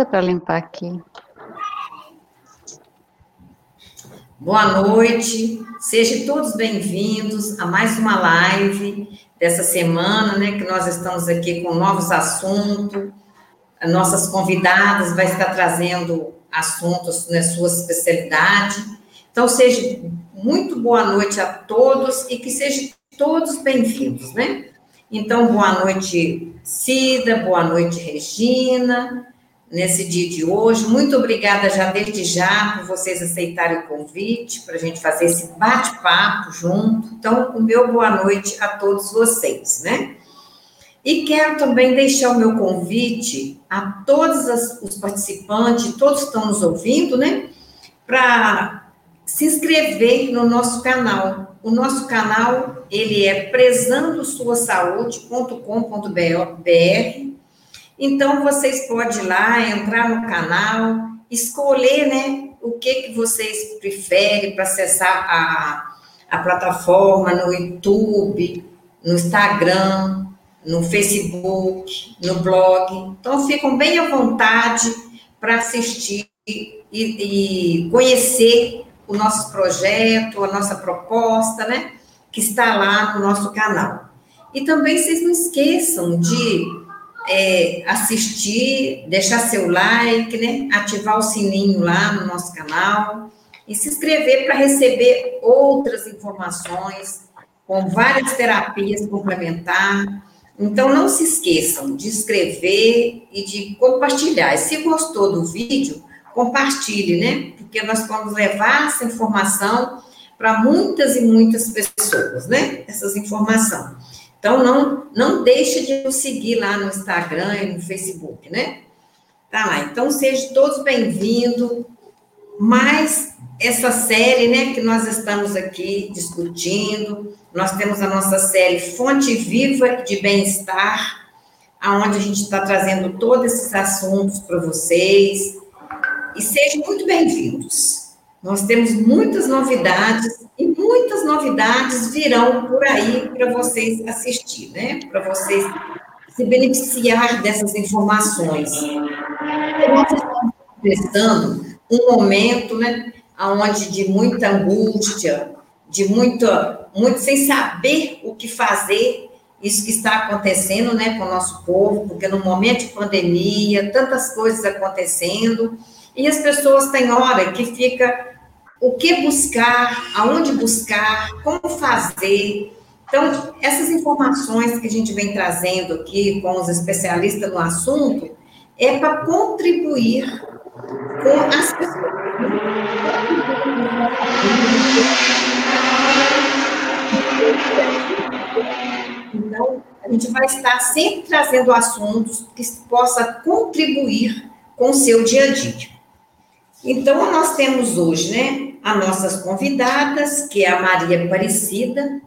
nada para limpar aqui. Boa noite, sejam todos bem-vindos a mais uma live dessa semana, né, que nós estamos aqui com novos assuntos, nossas convidadas vai estar trazendo assuntos na sua especialidade. Então, seja muito boa noite a todos e que sejam todos bem-vindos, né? Então, boa noite, Cida, boa noite, Regina, nesse dia de hoje. Muito obrigada já desde já por vocês aceitarem o convite para a gente fazer esse bate-papo junto. Então, o meu boa noite a todos vocês, né? E quero também deixar o meu convite a todos os participantes, todos que estão nos ouvindo, né? Para se inscrever no nosso canal. O nosso canal, ele é prezandosuasaúde.com.br então, vocês podem ir lá, entrar no canal, escolher, né, o que, que vocês preferem para acessar a, a plataforma no YouTube, no Instagram, no Facebook, no blog. Então, ficam bem à vontade para assistir e, e, conhecer o nosso projeto, a nossa proposta, né? Que está lá no nosso canal. E também vocês não esqueçam de é, assistir, deixar seu like, né? Ativar o sininho lá no nosso canal e se inscrever para receber outras informações com várias terapias complementares. Então, não se esqueçam de inscrever e de compartilhar. E se gostou do vídeo, compartilhe, né? Porque nós vamos levar essa informação para muitas e muitas pessoas, né? Essas informações. Então, não, não deixe de nos seguir lá no Instagram e no Facebook, né? Tá lá. Então, sejam todos bem-vindos. Mais essa série, né, que nós estamos aqui discutindo. Nós temos a nossa série Fonte Viva de Bem-Estar, aonde a gente está trazendo todos esses assuntos para vocês. E sejam muito bem-vindos. Nós temos muitas novidades e muitas novidades virão por aí para vocês assistir, né? Para vocês se beneficiar dessas informações. Nós estamos um momento, né, onde de muita angústia, de muita, muito sem saber o que fazer, isso que está acontecendo, né, com o nosso povo, porque no momento de pandemia, tantas coisas acontecendo, e as pessoas têm hora que fica o que buscar, aonde buscar, como fazer. Então, essas informações que a gente vem trazendo aqui com os especialistas no assunto é para contribuir com as pessoas. Então, a gente vai estar sempre trazendo assuntos que possa contribuir com o seu dia a dia. Então, nós temos hoje, né, as nossas convidadas, que é a Maria Aparecida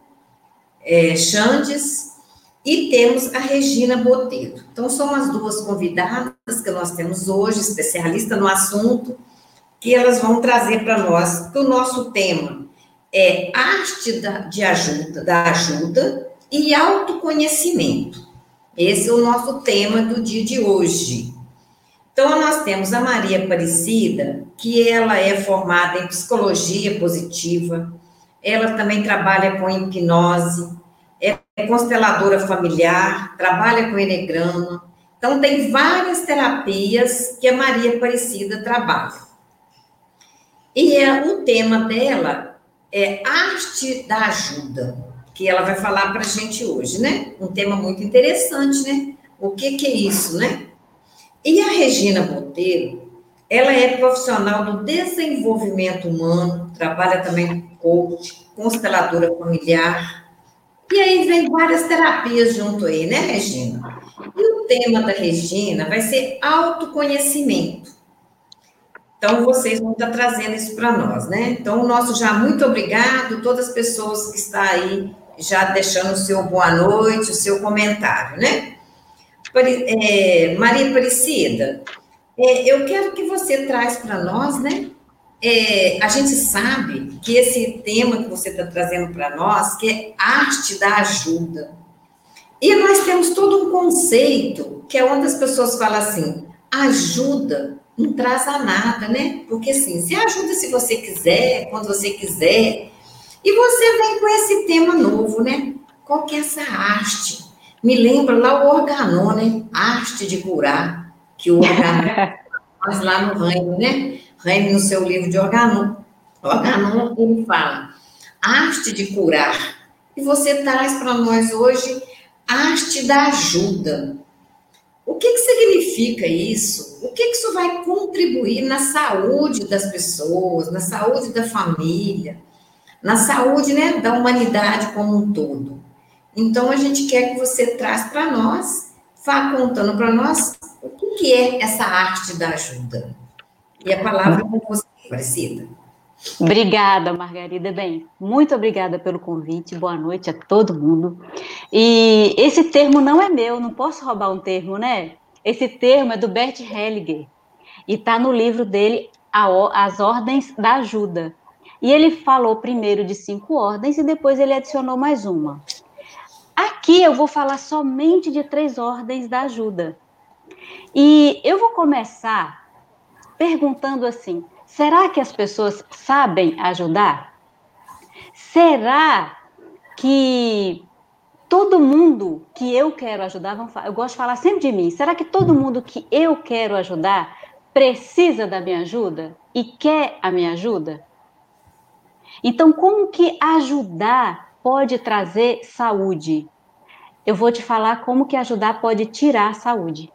é, Xandes, e temos a Regina Botelho. Então, são as duas convidadas que nós temos hoje, especialista no assunto, que elas vão trazer para nós, que o nosso tema é arte da, de ajuda, da ajuda e autoconhecimento. Esse é o nosso tema do dia de hoje. Então, nós temos a Maria Aparecida, que ela é formada em psicologia positiva, ela também trabalha com hipnose, é consteladora familiar, trabalha com enegrama. Então, tem várias terapias que a Maria Aparecida trabalha. E é, o tema dela é arte da ajuda, que ela vai falar para a gente hoje, né? Um tema muito interessante, né? O que, que é isso, né? E a Regina Monteiro, ela é profissional do desenvolvimento humano, trabalha também com coach, consteladora familiar. E aí vem várias terapias junto aí, né, Regina? E o tema da Regina vai ser autoconhecimento. Então, vocês vão estar trazendo isso para nós, né? Então, o nosso já muito obrigado, todas as pessoas que estão aí já deixando o seu boa noite, o seu comentário, né? É, Maria Aparecida, é, eu quero que você traz para nós, né? É, a gente sabe que esse tema que você está trazendo para nós, que é arte da ajuda. E nós temos todo um conceito que é onde as pessoas falam assim: ajuda não traz a nada, né? Porque assim, se ajuda se você quiser, quando você quiser. E você vem com esse tema novo, né? Qual que é essa arte? Me lembra lá o organon, né? Arte de curar, que o organon faz lá no reino, né? Reino no seu livro de organon. Organon, ele fala, arte de curar. E você traz para nós hoje arte da ajuda. O que, que significa isso? O que, que isso vai contribuir na saúde das pessoas, na saúde da família, na saúde né, da humanidade como um todo? Então, a gente quer que você traz para nós, vá contando para nós o que, é essa arte da ajuda. E a palavra é com você, Aparecida. Obrigada, Margarida. Bem, muito obrigada pelo convite. Boa noite a todo mundo. E esse termo não é meu, não posso roubar um termo, né? Esse termo é do Bert Hellinger e está no livro dele As Ordens da Ajuda. E ele falou primeiro de cinco ordens e depois ele adicionou mais uma. Aqui eu vou falar somente de três ordens da ajuda. E eu vou começar perguntando assim: Será que as pessoas sabem ajudar? Será que todo mundo que eu quero ajudar, eu gosto de falar sempre de mim, será que todo mundo que eu quero ajudar precisa da minha ajuda e quer a minha ajuda? Então, como que ajudar pode trazer saúde? Eu vou te falar como que ajudar pode tirar a saúde.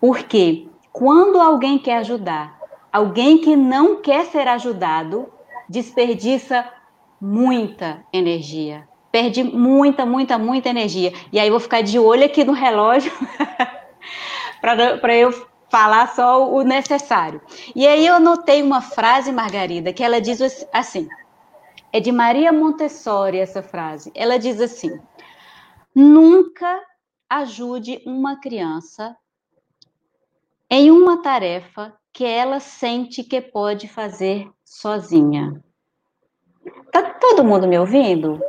Porque quando alguém quer ajudar Alguém que não quer ser ajudado desperdiça muita energia. Perde muita, muita, muita energia. E aí vou ficar de olho aqui no relógio para eu falar só o necessário. E aí eu notei uma frase, Margarida, que ela diz assim: é de Maria Montessori essa frase. Ela diz assim: nunca ajude uma criança em uma tarefa que ela sente que pode fazer sozinha. Tá todo mundo me ouvindo?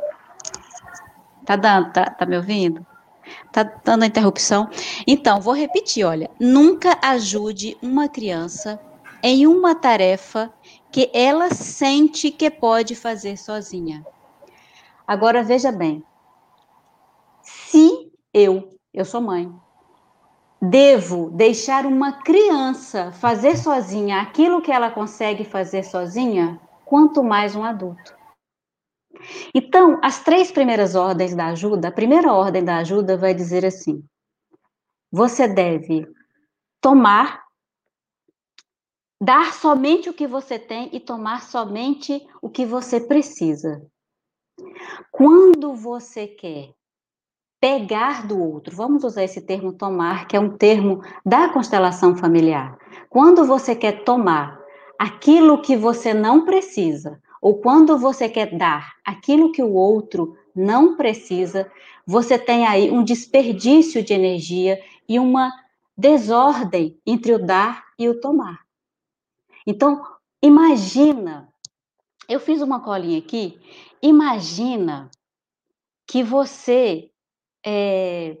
Tá dando, tá, tá me ouvindo? Tá dando interrupção? Então, vou repetir, olha, nunca ajude uma criança em uma tarefa que ela sente que pode fazer sozinha. Agora veja bem. Se eu, eu sou mãe, Devo deixar uma criança fazer sozinha aquilo que ela consegue fazer sozinha, quanto mais um adulto. Então, as três primeiras ordens da ajuda, a primeira ordem da ajuda vai dizer assim: você deve tomar, dar somente o que você tem e tomar somente o que você precisa. Quando você quer pegar do outro. Vamos usar esse termo tomar, que é um termo da constelação familiar. Quando você quer tomar aquilo que você não precisa, ou quando você quer dar aquilo que o outro não precisa, você tem aí um desperdício de energia e uma desordem entre o dar e o tomar. Então, imagina, eu fiz uma colinha aqui, imagina que você é,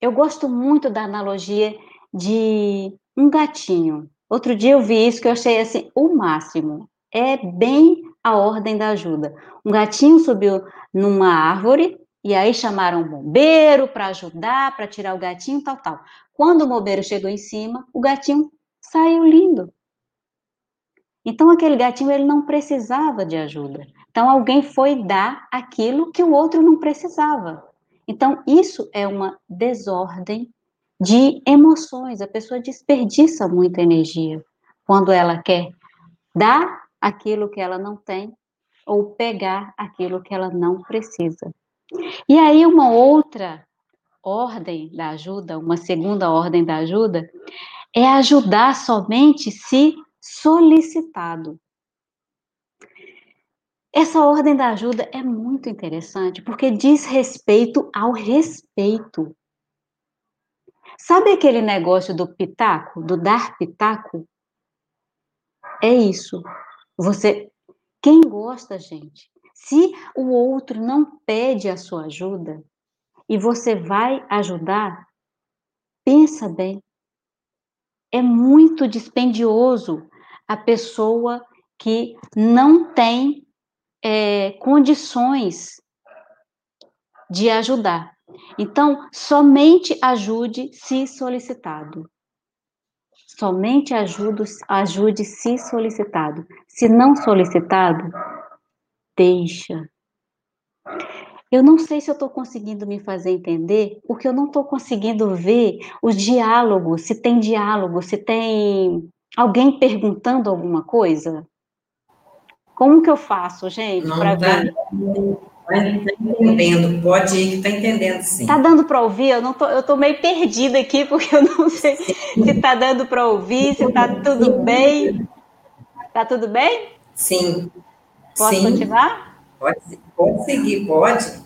eu gosto muito da analogia de um gatinho. Outro dia eu vi isso que eu achei assim o máximo. É bem a ordem da ajuda. Um gatinho subiu numa árvore e aí chamaram o bombeiro para ajudar, para tirar o gatinho, tal, tal. Quando o bombeiro chegou em cima, o gatinho saiu lindo. Então aquele gatinho ele não precisava de ajuda. Então alguém foi dar aquilo que o outro não precisava. Então, isso é uma desordem de emoções. A pessoa desperdiça muita energia quando ela quer dar aquilo que ela não tem ou pegar aquilo que ela não precisa. E aí, uma outra ordem da ajuda, uma segunda ordem da ajuda, é ajudar somente se solicitado. Essa ordem da ajuda é muito interessante porque diz respeito ao respeito. Sabe aquele negócio do pitaco, do dar pitaco? É isso. Você, quem gosta, gente, se o outro não pede a sua ajuda e você vai ajudar, pensa bem. é muito dispendioso a pessoa que não tem é, condições de ajudar. Então, somente ajude se solicitado. Somente ajude, ajude se solicitado. Se não solicitado, deixa. Eu não sei se eu estou conseguindo me fazer entender, porque eu não estou conseguindo ver os diálogos, se tem diálogo, se tem alguém perguntando alguma coisa. Como que eu faço, gente, para tá, ver? Está entendendo, pode ir, está entendendo sim. Está dando para ouvir? Eu não tô, eu tô meio perdida aqui, porque eu não sei se está dando para ouvir, se está tudo bem. Está tudo bem? Sim. Posso sim. continuar? Pode, pode seguir, pode.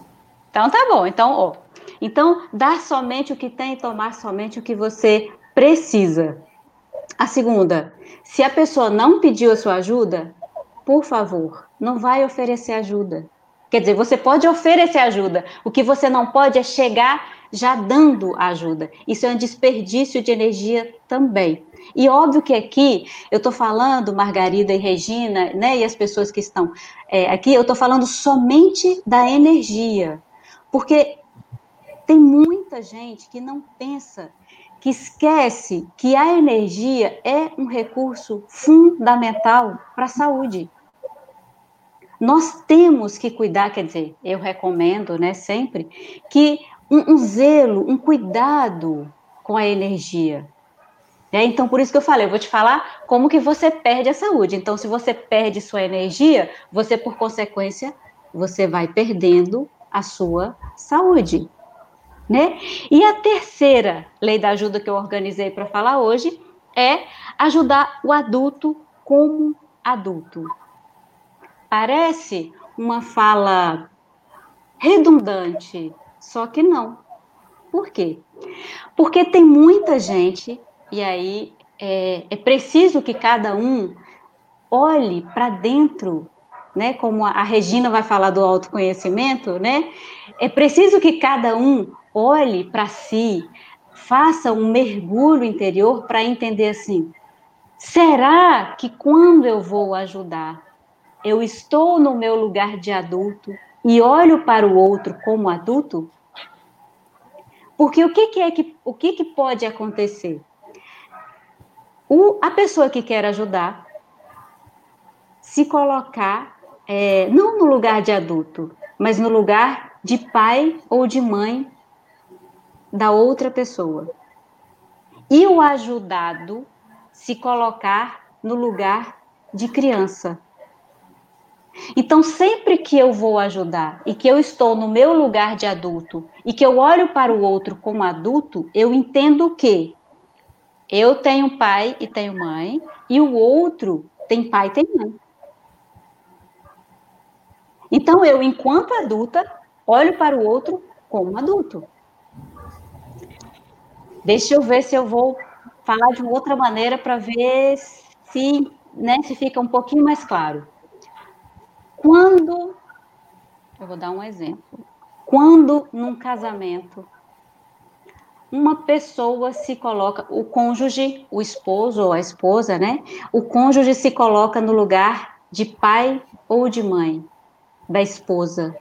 Então tá bom. Então, ó. Então, dar somente o que tem e tomar somente o que você precisa. A segunda, se a pessoa não pediu a sua ajuda, por favor, não vai oferecer ajuda. Quer dizer, você pode oferecer ajuda, o que você não pode é chegar já dando ajuda. Isso é um desperdício de energia também. E óbvio que aqui eu estou falando, Margarida e Regina, né, e as pessoas que estão é, aqui, eu estou falando somente da energia. Porque tem muita gente que não pensa, que esquece que a energia é um recurso fundamental para a saúde. Nós temos que cuidar, quer dizer, eu recomendo, né, sempre, que um, um zelo, um cuidado com a energia. É, então, por isso que eu falei, eu vou te falar como que você perde a saúde. Então, se você perde sua energia, você, por consequência, você vai perdendo a sua saúde. Né? E a terceira lei da ajuda que eu organizei para falar hoje é ajudar o adulto como adulto. Parece uma fala redundante, só que não. Por quê? Porque tem muita gente, e aí é, é preciso que cada um olhe para dentro, né? Como a Regina vai falar do autoconhecimento, né? É preciso que cada um olhe para si, faça um mergulho interior para entender assim: será que quando eu vou ajudar, eu estou no meu lugar de adulto e olho para o outro como adulto? Porque o que, que é que o que, que pode acontecer? O, a pessoa que quer ajudar se colocar é, não no lugar de adulto, mas no lugar de pai ou de mãe da outra pessoa. E o ajudado se colocar no lugar de criança. Então, sempre que eu vou ajudar e que eu estou no meu lugar de adulto e que eu olho para o outro como adulto, eu entendo que eu tenho pai e tenho mãe e o outro tem pai e tem mãe. Então, eu, enquanto adulta, olho para o outro como adulto. Deixa eu ver se eu vou falar de uma outra maneira para ver se, né, se fica um pouquinho mais claro. Quando, eu vou dar um exemplo. Quando num casamento uma pessoa se coloca, o cônjuge, o esposo ou a esposa, né? O cônjuge se coloca no lugar de pai ou de mãe da esposa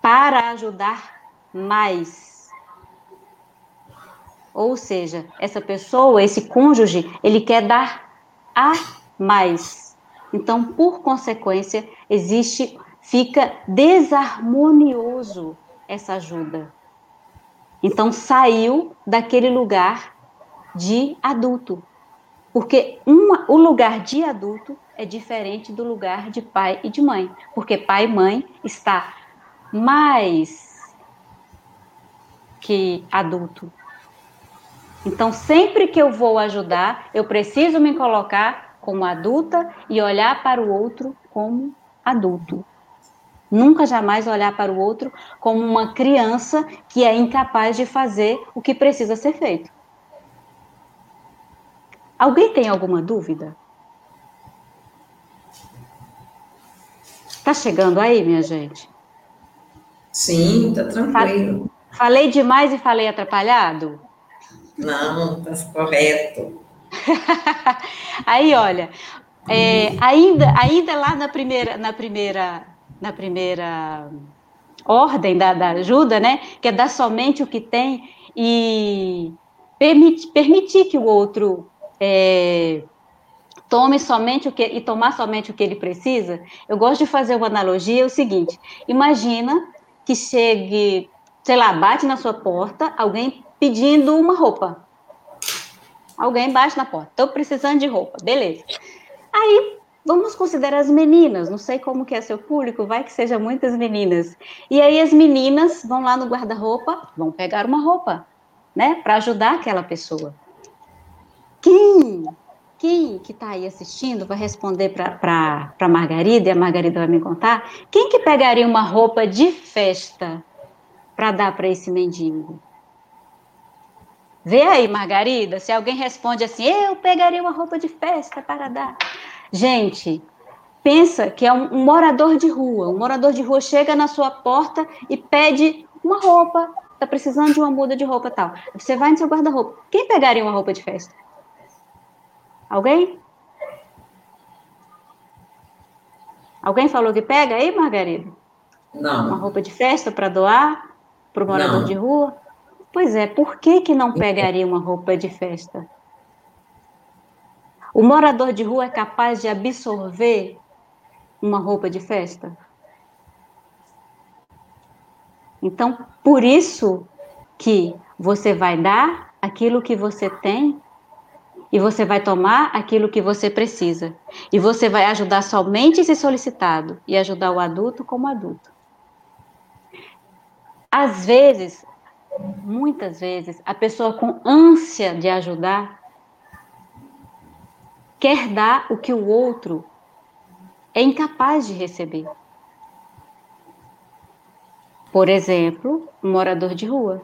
para ajudar mais. Ou seja, essa pessoa, esse cônjuge, ele quer dar a mais. Então, por consequência, existe, fica desarmonioso essa ajuda. Então, saiu daquele lugar de adulto. Porque uma, o lugar de adulto é diferente do lugar de pai e de mãe, porque pai e mãe está mais que adulto. Então, sempre que eu vou ajudar, eu preciso me colocar como adulta e olhar para o outro como adulto. Nunca jamais olhar para o outro como uma criança que é incapaz de fazer o que precisa ser feito. Alguém tem alguma dúvida? Tá chegando aí, minha gente? Sim, tá tranquilo. Falei demais e falei atrapalhado? Não, tá correto. Aí, olha, é, ainda, ainda lá na primeira, na primeira, na primeira ordem da, da ajuda, né? Que é dar somente o que tem e permitir, permitir que o outro é, tome somente o que e tomar somente o que ele precisa. Eu gosto de fazer uma analogia, é o seguinte: imagina que chegue, sei lá, bate na sua porta alguém pedindo uma roupa. Alguém bate na porta. Estou precisando de roupa, beleza. Aí vamos considerar as meninas, não sei como que é seu público, vai que seja muitas meninas. E aí as meninas vão lá no guarda-roupa, vão pegar uma roupa, né, para ajudar aquela pessoa. Quem, quem que está aí assistindo vai responder para a Margarida, e a Margarida vai me contar, quem que pegaria uma roupa de festa para dar para esse mendigo? Vê aí, Margarida, se alguém responde assim, eu pegaria uma roupa de festa para dar. Gente, pensa que é um, um, morador de rua. Um morador de rua chega na sua porta e pede uma roupa. Tá precisando de uma muda de roupa tal. Você vai no seu guarda-roupa. Quem pegaria uma roupa de festa? Alguém? Alguém falou que pega aí, Margarida? Não. Uma roupa de festa para doar para o morador não. de rua? Pois é, por que, que não pegaria uma roupa de festa? O morador de rua é capaz de absorver uma roupa de festa? Então, por isso que você vai dar aquilo que você tem e você vai tomar aquilo que você precisa. E você vai ajudar somente esse solicitado e ajudar o adulto como adulto. Às vezes, muitas vezes, a pessoa com ânsia de ajudar quer dar o que o outro é incapaz de receber. Por exemplo, um morador de rua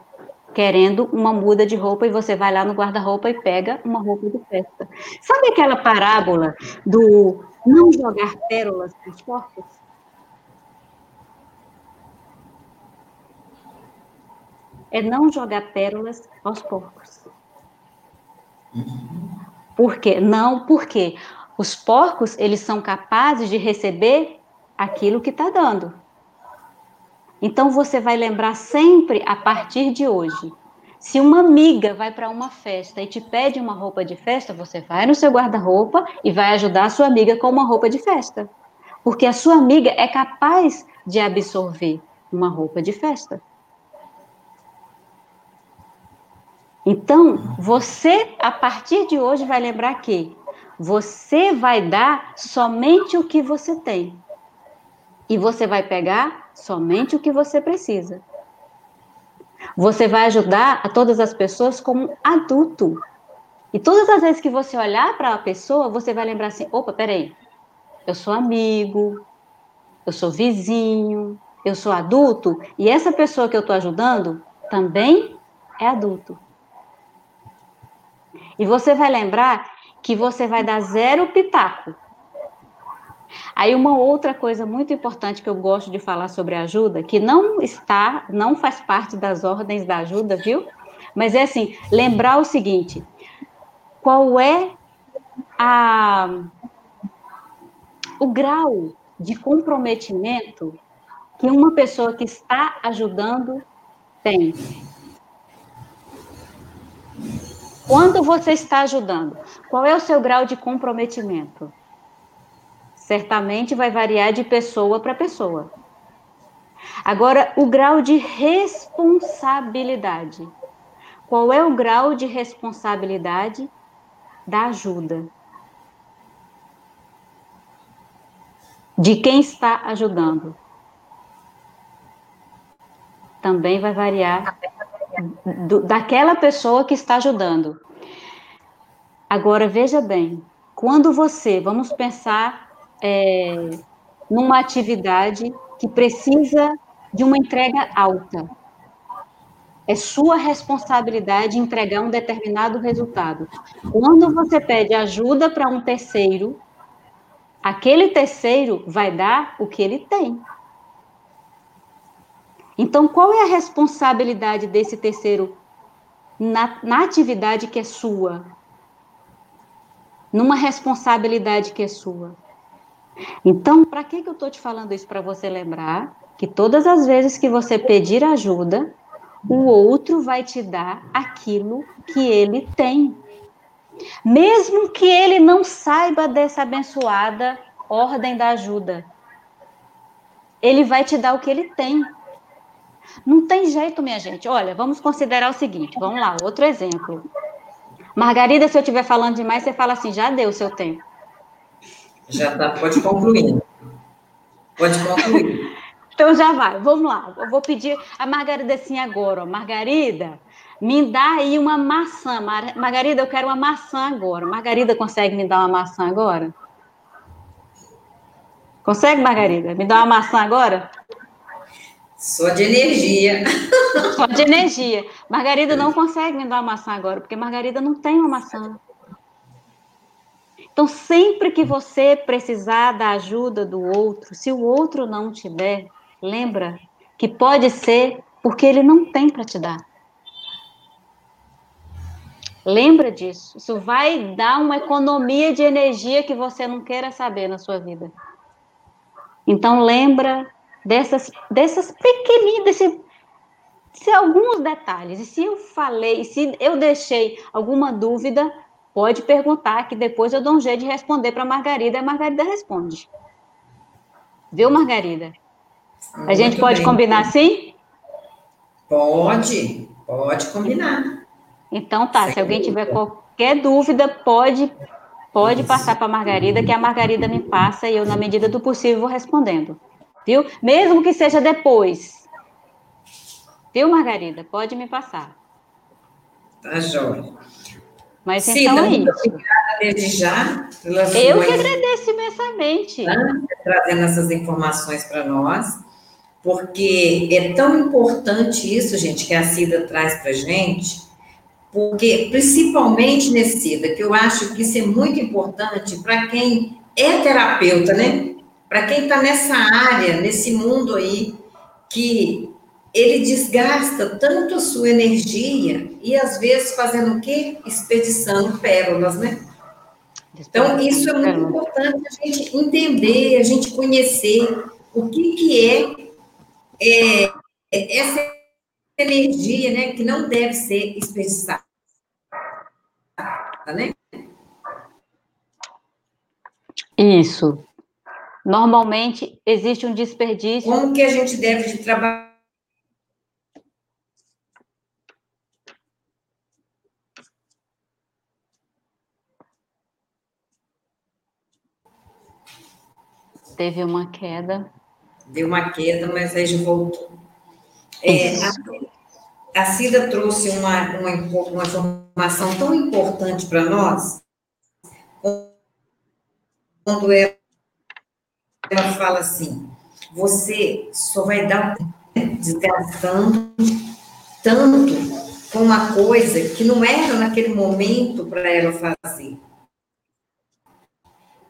querendo uma muda de roupa e você vai lá no guarda-roupa e pega uma roupa de festa. Sabe aquela parábola do não jogar pérolas para os É não jogar pérolas aos porcos. Por quê? Não, porque os porcos, eles são capazes de receber aquilo que está dando. Então você vai lembrar sempre a partir de hoje. Se uma amiga vai para uma festa e te pede uma roupa de festa, você vai no seu guarda-roupa e vai ajudar a sua amiga com uma roupa de festa. Porque a sua amiga é capaz de absorver uma roupa de festa. Então, você, a partir de hoje, vai lembrar que você vai dar somente o que você tem. E você vai pegar somente o que você precisa. Você vai ajudar a todas as pessoas como adulto. E todas as vezes que você olhar para a pessoa, você vai lembrar assim: opa, peraí, eu sou amigo, eu sou vizinho, eu sou adulto, e essa pessoa que eu estou ajudando também é adulto. E você vai lembrar que você vai dar zero pitaco. Aí uma outra coisa muito importante que eu gosto de falar sobre ajuda, que não está, não faz parte das ordens da ajuda, viu? Mas é assim, lembrar o seguinte: qual é a o grau de comprometimento que uma pessoa que está ajudando tem? Quando você está ajudando, qual é o seu grau de comprometimento? Certamente vai variar de pessoa para pessoa. Agora, o grau de responsabilidade. Qual é o grau de responsabilidade da ajuda? De quem está ajudando? Também vai variar do, daquela pessoa que está ajudando. Agora, veja bem, quando você, vamos pensar é, numa atividade que precisa de uma entrega alta, é sua responsabilidade entregar um determinado resultado. Quando você pede ajuda para um terceiro, aquele terceiro vai dar o que ele tem. Então, qual é a responsabilidade desse terceiro na, na atividade que é sua? numa responsabilidade que é sua. Então, para que, que eu estou te falando isso? Para você lembrar que todas as vezes que você pedir ajuda, o outro vai te dar aquilo que ele tem. Mesmo que ele não saiba dessa abençoada ordem da ajuda, ele vai te dar o que ele tem. Não tem jeito, minha gente. Olha, vamos considerar o seguinte: vamos lá, outro exemplo. Margarida, se eu estiver falando demais, você fala assim: já deu o seu tempo. Já tá, pode concluir. Pode concluir. então já vai, vamos lá. Eu vou pedir a Margarida assim agora, ó. Margarida, me dá aí uma maçã. Mar... Margarida, eu quero uma maçã agora. Margarida consegue me dar uma maçã agora? Consegue, Margarida? Me dá uma maçã agora? Só de energia. Só de energia. Margarida não consegue me dar uma maçã agora, porque Margarida não tem uma maçã. Então, sempre que você precisar da ajuda do outro, se o outro não te der, lembra que pode ser porque ele não tem para te dar. Lembra disso. Isso vai dar uma economia de energia que você não queira saber na sua vida. Então lembra dessas, dessas pequeninas, desse, se alguns detalhes. E se eu falei, se eu deixei alguma dúvida, pode perguntar que depois eu dou um jeito de responder para a Margarida e a Margarida responde. Viu, Margarida? Muito a gente pode bem. combinar assim? Pode, pode combinar. Então tá, se alguém tiver qualquer dúvida, pode pode passar para a Margarida, que a Margarida me passa e eu, na medida do possível, vou respondendo. Viu? Mesmo que seja depois. Viu, Margarida? Pode me passar. Tá, jóia. Mas Sim, então é isso. Obrigada desde já. Eu que agradeço imensamente. Né, trazendo essas informações para nós, porque é tão importante isso, gente, que a Cida traz para gente, porque, principalmente nesse SIDA, que eu acho que isso é muito importante para quem é terapeuta, né? Para quem está nessa área, nesse mundo aí, que ele desgasta tanto a sua energia e às vezes fazendo o quê? Expedição pérolas, né? Então, isso é muito importante a gente entender, a gente conhecer o que, que é, é essa energia, né, que não deve ser desperdiçada, né? Isso. Normalmente existe um desperdício. Como que a gente deve de trabalhar? Teve uma queda. Deu uma queda, mas aí voltou. É, a, a Cida trouxe uma, uma, uma informação tão importante para nós, quando ela, ela fala assim, você só vai dar desgastando tanto com uma coisa que não era naquele momento para ela fazer.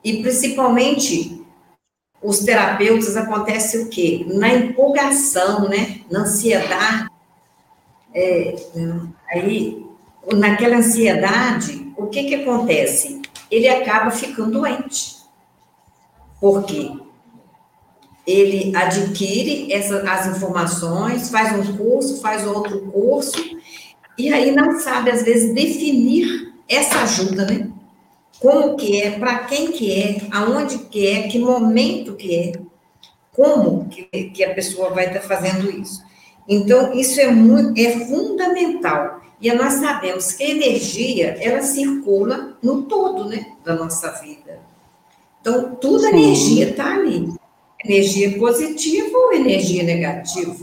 E principalmente os terapeutas acontece o quê? Na empolgação, né? Na ansiedade. É, aí, naquela ansiedade, o que que acontece? Ele acaba ficando doente. Por quê? Ele adquire essa, as informações, faz um curso, faz outro curso, e aí não sabe, às vezes, definir essa ajuda, né? como que é, para quem que é, aonde que é, que momento que é, como que, que a pessoa vai estar tá fazendo isso. Então, isso é, muito, é fundamental. E nós sabemos que a energia, ela circula no todo, né, da nossa vida. Então, toda Sim. energia está ali. Energia positiva ou energia negativa.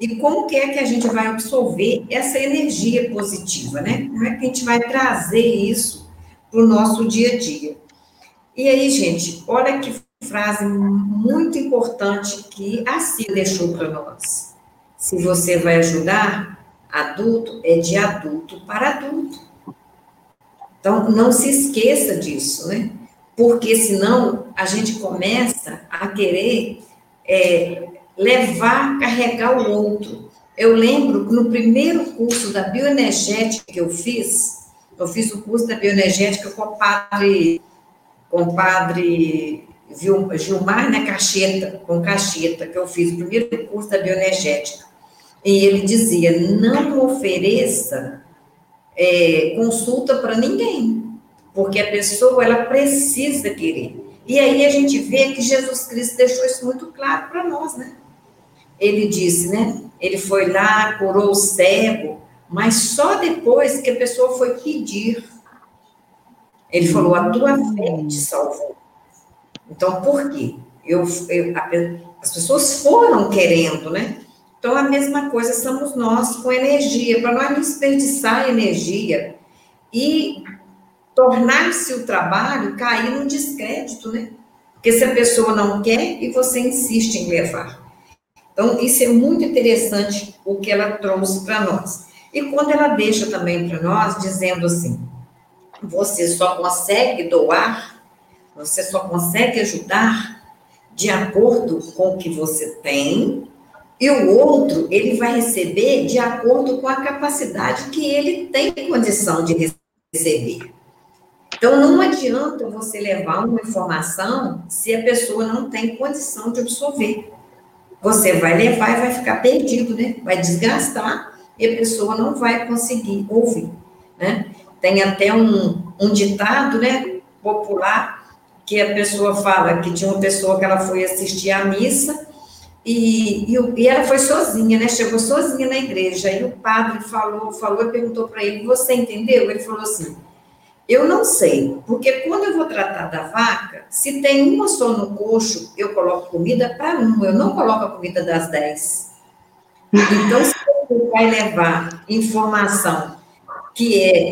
E como que é que a gente vai absorver essa energia positiva, né? Como é que a gente vai trazer isso para o nosso dia a dia. E aí, gente, olha que frase muito importante que a Cia deixou para nós. Se você vai ajudar adulto, é de adulto para adulto. Então, não se esqueça disso, né? Porque senão a gente começa a querer é, levar, carregar o outro. Eu lembro que no primeiro curso da bioenergética que eu fiz, Eu fiz o curso da bioenergética com o padre, com o padre Gilmar né, Cacheta, com Cacheta, que eu fiz o primeiro curso da bioenergética. E ele dizia: não ofereça é, consulta para ninguém, porque a pessoa ela precisa querer. E aí a gente vê que Jesus Cristo deixou isso muito claro para nós, né? Ele disse, né? Ele foi lá, curou o cego, mas só depois que a pessoa foi pedir. Ele falou: a tua fé te salvou. Então, por quê? Eu, eu, as pessoas foram querendo, né? Então, a mesma coisa somos nós com energia, para não desperdiçar energia e tornar-se o trabalho cair no descrédito, né? Porque se a pessoa não quer e você insiste em levar. Então, isso é muito interessante o que ela trouxe para nós. E quando ela deixa também para nós, dizendo assim: você só consegue doar, você só consegue ajudar de acordo com o que você tem e o outro, ele vai receber de acordo com a capacidade que ele tem condição de receber. Então, não adianta você levar uma informação se a pessoa não tem condição de absorver. Você vai levar e vai ficar perdido, né? Vai desgastar e a pessoa não vai conseguir ouvir, né? Tem até um, um ditado, né, popular, que a pessoa fala que tinha uma pessoa que ela foi assistir à missa e, e, e, ela foi sozinha, né? Chegou sozinha na igreja. E o padre falou, falou e perguntou para ele: Você entendeu? Ele falou assim: Eu não sei, porque quando eu vou tratar da vaca, se tem uma só no coxo, eu coloco comida para uma, eu não coloco a comida das dez. Então, se você vai levar informação que é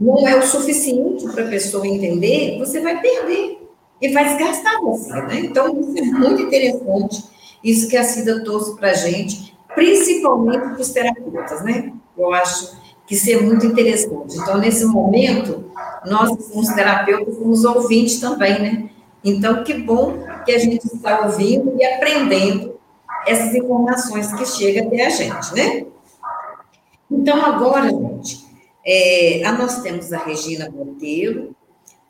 não é o suficiente para a pessoa entender, você vai perder e vai desgastar você, né? Então, isso é muito interessante isso que a Cida trouxe para a gente, principalmente para os terapeutas, né? Eu acho que é muito interessante. Então, nesse momento, nós, como terapeutas, somos ouvintes também, né? Então, que bom que a gente está ouvindo e aprendendo essas informações que chegam até a gente, né? Então, agora, gente, é, nós temos a Regina Monteiro.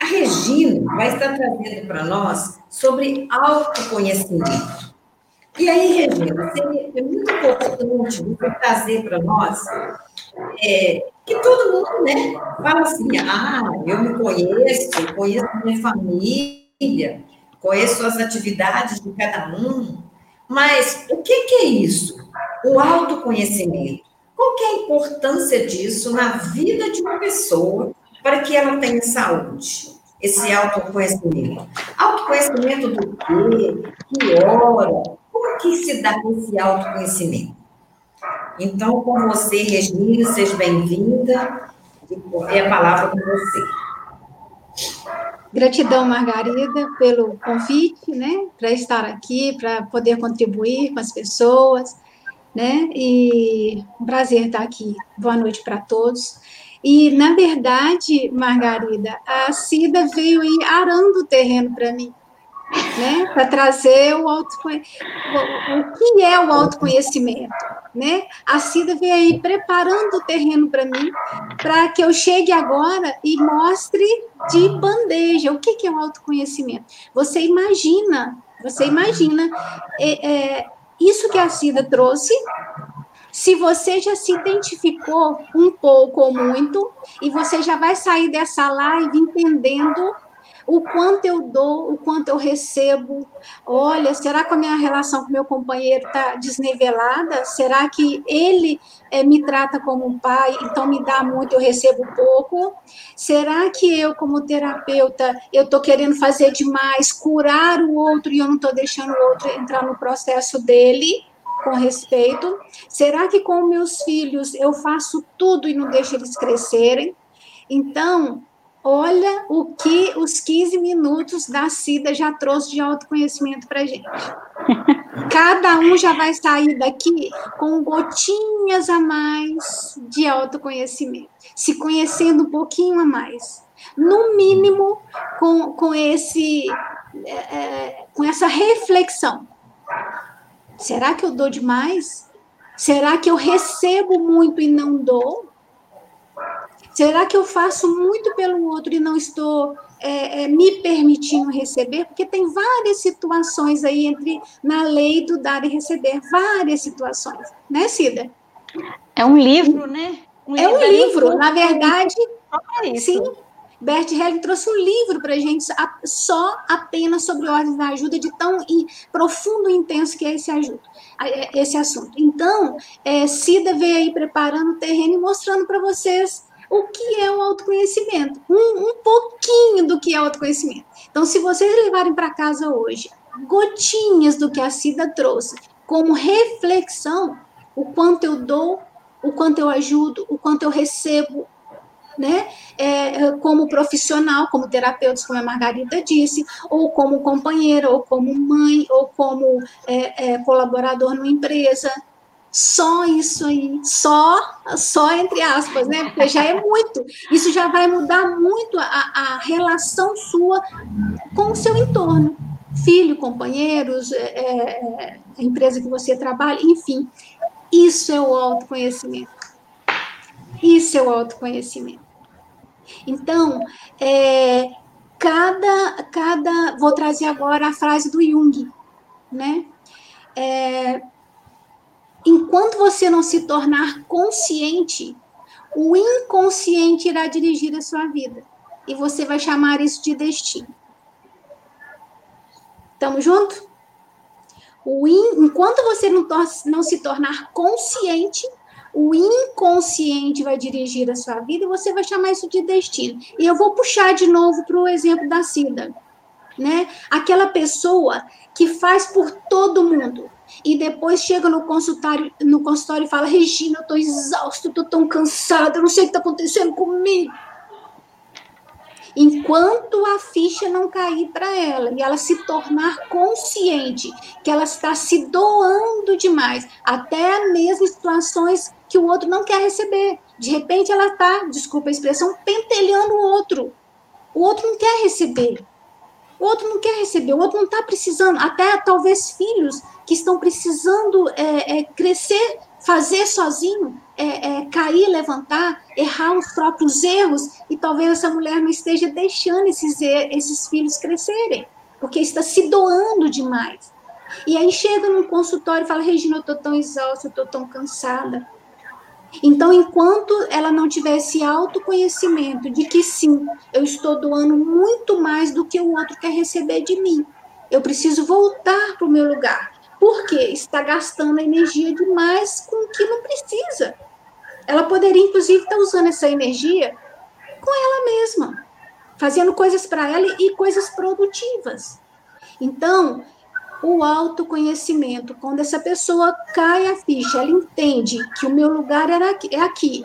A Regina vai estar trazendo para nós sobre autoconhecimento. E aí, Regina, seria muito importante você trazer para nós é, que todo mundo né, fala assim: ah, eu me conheço, conheço minha família, conheço as atividades de cada um, mas o que, que é isso? O autoconhecimento. Qual que é a importância disso na vida de uma pessoa para que ela tenha saúde? Esse autoconhecimento. Autoconhecimento do quê? Que hora? Como que se dá esse autoconhecimento? Então, com você, Regina, seja bem-vinda. É a palavra com você. Gratidão, Margarida, pelo convite, né, para estar aqui, para poder contribuir com as pessoas, né, e um prazer estar aqui. Boa noite para todos. E, na verdade, Margarida, a Cida veio aí arando o terreno para mim, né? Para trazer o autoconhecimento. O que é o autoconhecimento? Né? A Cida veio aí preparando o terreno para mim, para que eu chegue agora e mostre de bandeja o que, que é o autoconhecimento. Você imagina, você imagina é, é, isso que a Cida trouxe, se você já se identificou um pouco ou muito, e você já vai sair dessa live entendendo o quanto eu dou, o quanto eu recebo. Olha, será que a minha relação com meu companheiro está desnivelada? Será que ele é, me trata como um pai, então me dá muito, eu recebo pouco? Será que eu, como terapeuta, eu estou querendo fazer demais, curar o outro e eu não estou deixando o outro entrar no processo dele? com respeito? Será que com meus filhos eu faço tudo e não deixo eles crescerem? Então, Olha o que os 15 minutos da Cida já trouxe de autoconhecimento para gente. Cada um já vai sair daqui com gotinhas a mais de autoconhecimento, se conhecendo um pouquinho a mais. No mínimo, com, com, esse, é, é com essa reflexão. Será que eu dou demais? Será que eu recebo muito e não dou? Será que eu faço muito pelo outro e não estou é, é, me permitindo receber? Porque tem várias situações aí entre na lei do dar e receber, várias situações, né, Cida? É um livro, né? Um é um livro, na verdade. Sim, Bert Helling trouxe um livro para a gente só apenas sobre ordens da ajuda, de tão profundo e intenso que é esse, ajuda, é, esse assunto. Então, é, Cida veio aí preparando o terreno e mostrando para vocês o que é o autoconhecimento, um, um pouquinho do que é o autoconhecimento. Então, se vocês levarem para casa hoje gotinhas do que a Cida trouxe como reflexão, o quanto eu dou, o quanto eu ajudo, o quanto eu recebo, né? É, como profissional, como terapeuta, como a Margarida disse, ou como companheira, ou como mãe, ou como é, é, colaborador numa empresa. Só isso aí, só, só entre aspas, né? Porque já é muito. Isso já vai mudar muito a, a relação sua com o seu entorno. Filho, companheiros, é, é, empresa que você trabalha, enfim. Isso é o autoconhecimento. Isso é o autoconhecimento. Então, é, cada, cada. Vou trazer agora a frase do Jung, né? É, enquanto você não se tornar consciente, o inconsciente irá dirigir a sua vida. E você vai chamar isso de destino. Estamos juntos? O in, enquanto você não, não se tornar consciente, o inconsciente vai dirigir a sua vida e você vai chamar isso de destino. E eu vou puxar de novo para o exemplo da Cida. Né? Aquela pessoa que faz por todo mundo e depois chega no consultório, no consultório e fala: Regina, eu estou exausto, estou tão cansada, eu não sei o que está acontecendo comigo enquanto a ficha não cair para ela e ela se tornar consciente que ela está se doando demais, até mesmo situações que o outro não quer receber. De repente ela está, desculpa a expressão, pentelhando o outro. O outro não quer receber. O outro não quer receber, o outro não está precisando, até talvez filhos que estão precisando é, é, crescer fazer sozinho, é, é, cair, levantar, errar os próprios erros, e talvez essa mulher não esteja deixando esses, esses filhos crescerem, porque está se doando demais. E aí chega num consultório e fala, Regina, eu estou tão exausta, eu estou tão cansada. Então, enquanto ela não tiver esse autoconhecimento de que sim, eu estou doando muito mais do que o outro quer receber de mim, eu preciso voltar para o meu lugar porque está gastando energia demais com o que não precisa. Ela poderia, inclusive, estar usando essa energia com ela mesma, fazendo coisas para ela e coisas produtivas. Então, o autoconhecimento, quando essa pessoa cai a ficha, ela entende que o meu lugar era aqui, é aqui,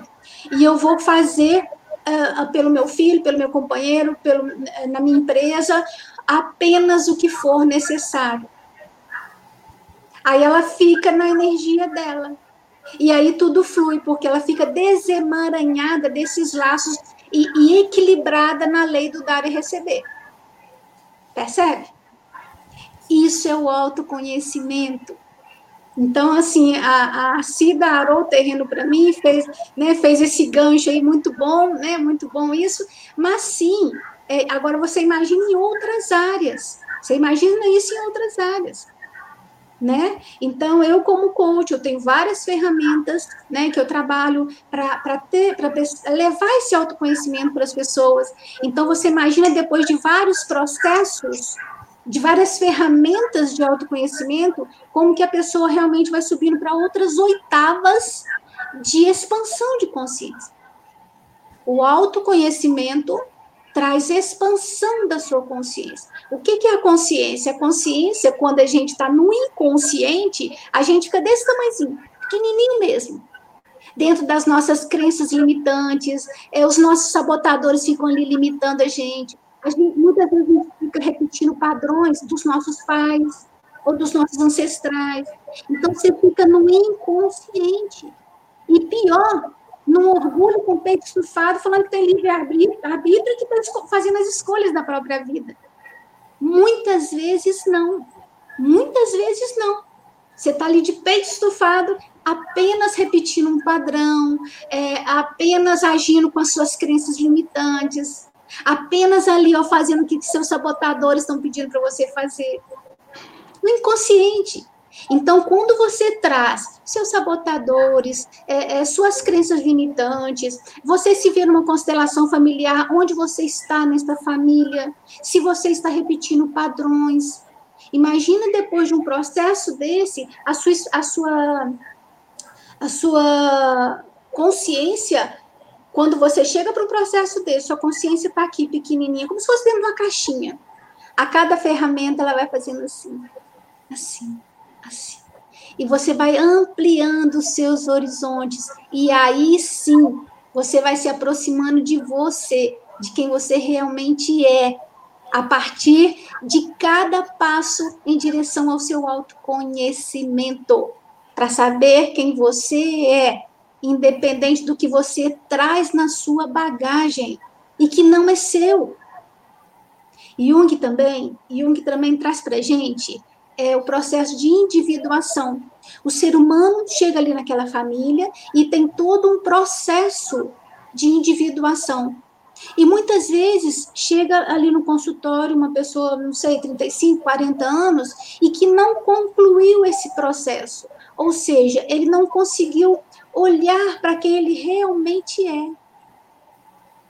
e eu vou fazer uh, pelo meu filho, pelo meu companheiro, pelo, na minha empresa, apenas o que for necessário. Aí ela fica na energia dela. E aí tudo flui, porque ela fica desemaranhada desses laços e, e equilibrada na lei do dar e receber. Percebe? Isso é o autoconhecimento. Então, assim, a, a Cida arou o terreno para mim, fez, né, fez esse gancho aí muito bom, né, muito bom isso, mas sim, é, agora você imagina em outras áreas, você imagina isso em outras áreas né? Então, eu como coach, eu tenho várias ferramentas, né, que eu trabalho para ter, para levar esse autoconhecimento para as pessoas. Então, você imagina depois de vários processos, de várias ferramentas de autoconhecimento, como que a pessoa realmente vai subindo para outras oitavas de expansão de consciência. O autoconhecimento traz expansão da sua consciência. O que, que é a consciência? A consciência, quando a gente está no inconsciente, a gente fica desse tamanhozinho, pequenininho mesmo. Dentro das nossas crenças limitantes, é, os nossos sabotadores ficam ali limitando a gente. A gente muitas vezes fica repetindo padrões dos nossos pais ou dos nossos ancestrais. Então, você fica no inconsciente. E pior, num orgulho com o peito estufado, falando que tem livre-arbítrio e que está fazendo as escolhas da própria vida. Muitas vezes não. Muitas vezes não. Você está ali de peito estufado, apenas repetindo um padrão, é, apenas agindo com as suas crenças limitantes, apenas ali ó, fazendo o que seus sabotadores estão pedindo para você fazer. No inconsciente. Então, quando você traz seus sabotadores, é, é, suas crenças limitantes, você se vê numa constelação familiar, onde você está nesta família, se você está repetindo padrões. Imagina depois de um processo desse, a sua, a sua, a sua consciência, quando você chega para um processo desse, sua consciência está aqui pequenininha, como se fosse dentro de uma caixinha. A cada ferramenta ela vai fazendo assim, assim assim. E você vai ampliando os seus horizontes. E aí sim, você vai se aproximando de você, de quem você realmente é, a partir de cada passo em direção ao seu autoconhecimento, para saber quem você é, independente do que você traz na sua bagagem e que não é seu. Jung também, Jung também traz para gente é o processo de individuação. O ser humano chega ali naquela família e tem todo um processo de individuação. E muitas vezes chega ali no consultório uma pessoa, não sei, 35, 40 anos, e que não concluiu esse processo. Ou seja, ele não conseguiu olhar para quem ele realmente é,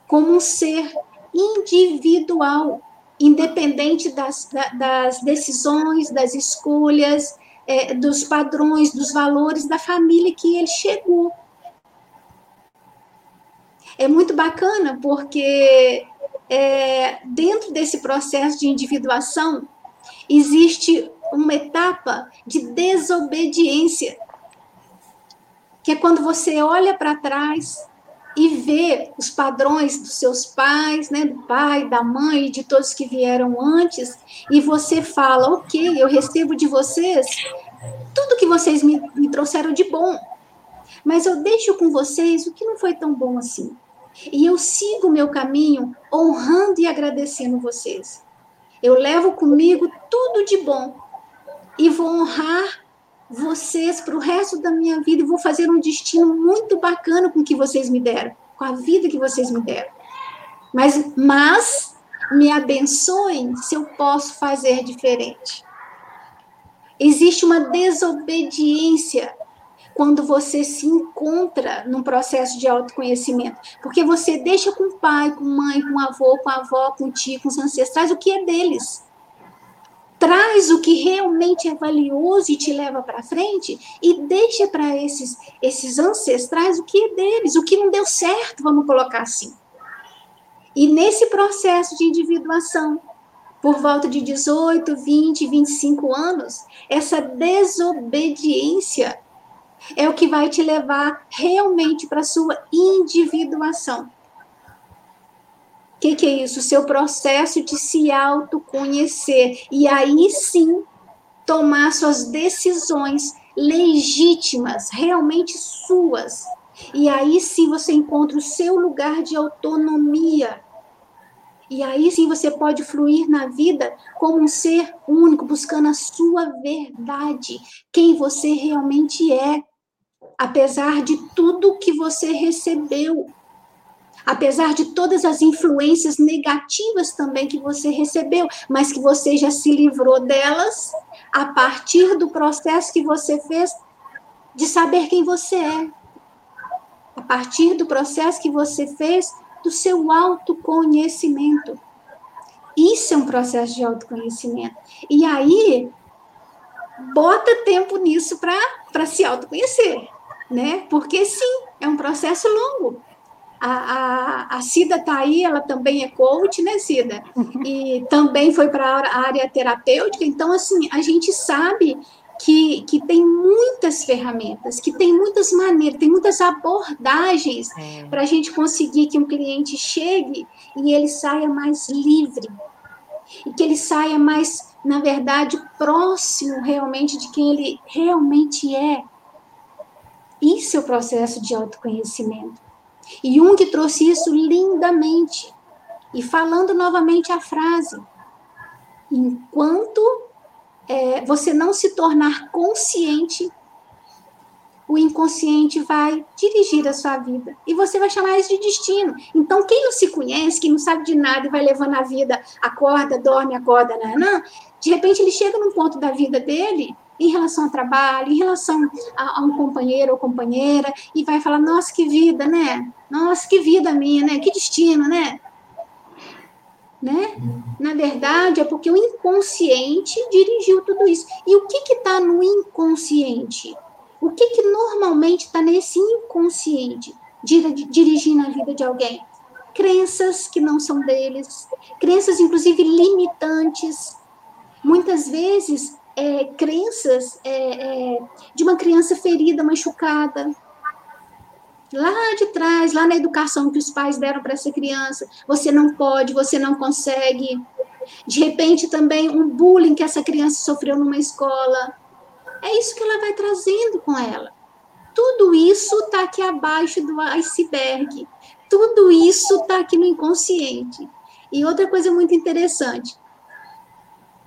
como um ser individual, independente das, das decisões, das escolhas, é, dos padrões, dos valores da família que ele chegou. É muito bacana porque é, dentro desse processo de individuação existe uma etapa de desobediência, que é quando você olha para trás e ver os padrões dos seus pais, né, do pai, da mãe, de todos que vieram antes, e você fala, ok, eu recebo de vocês tudo que vocês me, me trouxeram de bom, mas eu deixo com vocês o que não foi tão bom assim. E eu sigo o meu caminho honrando e agradecendo vocês. Eu levo comigo tudo de bom e vou honrar vocês para o resto da minha vida e vou fazer um destino muito bacana com o que vocês me deram, com a vida que vocês me deram. Mas, mas me abençoem se eu posso fazer diferente. Existe uma desobediência quando você se encontra num processo de autoconhecimento, porque você deixa com o pai, com mãe, com avô, com a avó, com o tio, com os ancestrais, o que é deles traz o que realmente é valioso e te leva para frente e deixa para esses esses ancestrais o que é deles, o que não deu certo, vamos colocar assim. E nesse processo de individuação, por volta de 18, 20, 25 anos, essa desobediência é o que vai te levar realmente para sua individuação que, que é isso? O seu processo de se autoconhecer. E aí sim tomar suas decisões legítimas, realmente suas. E aí sim você encontra o seu lugar de autonomia. E aí sim você pode fluir na vida como um ser único, buscando a sua verdade, quem você realmente é, apesar de tudo que você recebeu apesar de todas as influências negativas também que você recebeu, mas que você já se livrou delas a partir do processo que você fez de saber quem você é. A partir do processo que você fez do seu autoconhecimento. Isso é um processo de autoconhecimento. E aí, bota tempo nisso para se autoconhecer, né? Porque sim, é um processo longo. A, a, a Cida está aí, ela também é coach, né, Cida? E também foi para a área terapêutica. Então, assim, a gente sabe que, que tem muitas ferramentas, que tem muitas maneiras, tem muitas abordagens é. para a gente conseguir que um cliente chegue e ele saia mais livre. E que ele saia mais, na verdade, próximo realmente de quem ele realmente é. Isso é o processo de autoconhecimento. E Jung trouxe isso lindamente. E falando novamente a frase: enquanto é, você não se tornar consciente, o inconsciente vai dirigir a sua vida. E você vai chamar isso de destino. Então, quem não se conhece, quem não sabe de nada e vai levando a vida, acorda, dorme, acorda, não, de repente ele chega num ponto da vida dele em relação ao trabalho, em relação a, a, um companheiro ou companheira, e vai falar, nossa, que vida, né? Nossa, que vida minha, né? Que destino, né? Né? Na verdade, é porque o inconsciente dirigiu tudo isso. E o que está no inconsciente? O que, que normalmente está nesse inconsciente, dirigindo a vida de alguém? Crenças que não são deles, crenças, inclusive, limitantes. Muitas vezes, é, crenças é, é, de uma criança ferida, machucada, lá de trás, lá na educação que os pais deram para essa criança, você não pode, você não consegue. De repente também um bullying que essa criança sofreu numa escola. É isso que ela vai trazendo com ela. Tudo isso está aqui abaixo do iceberg. Tudo isso está aqui no inconsciente. E outra coisa muito interessante,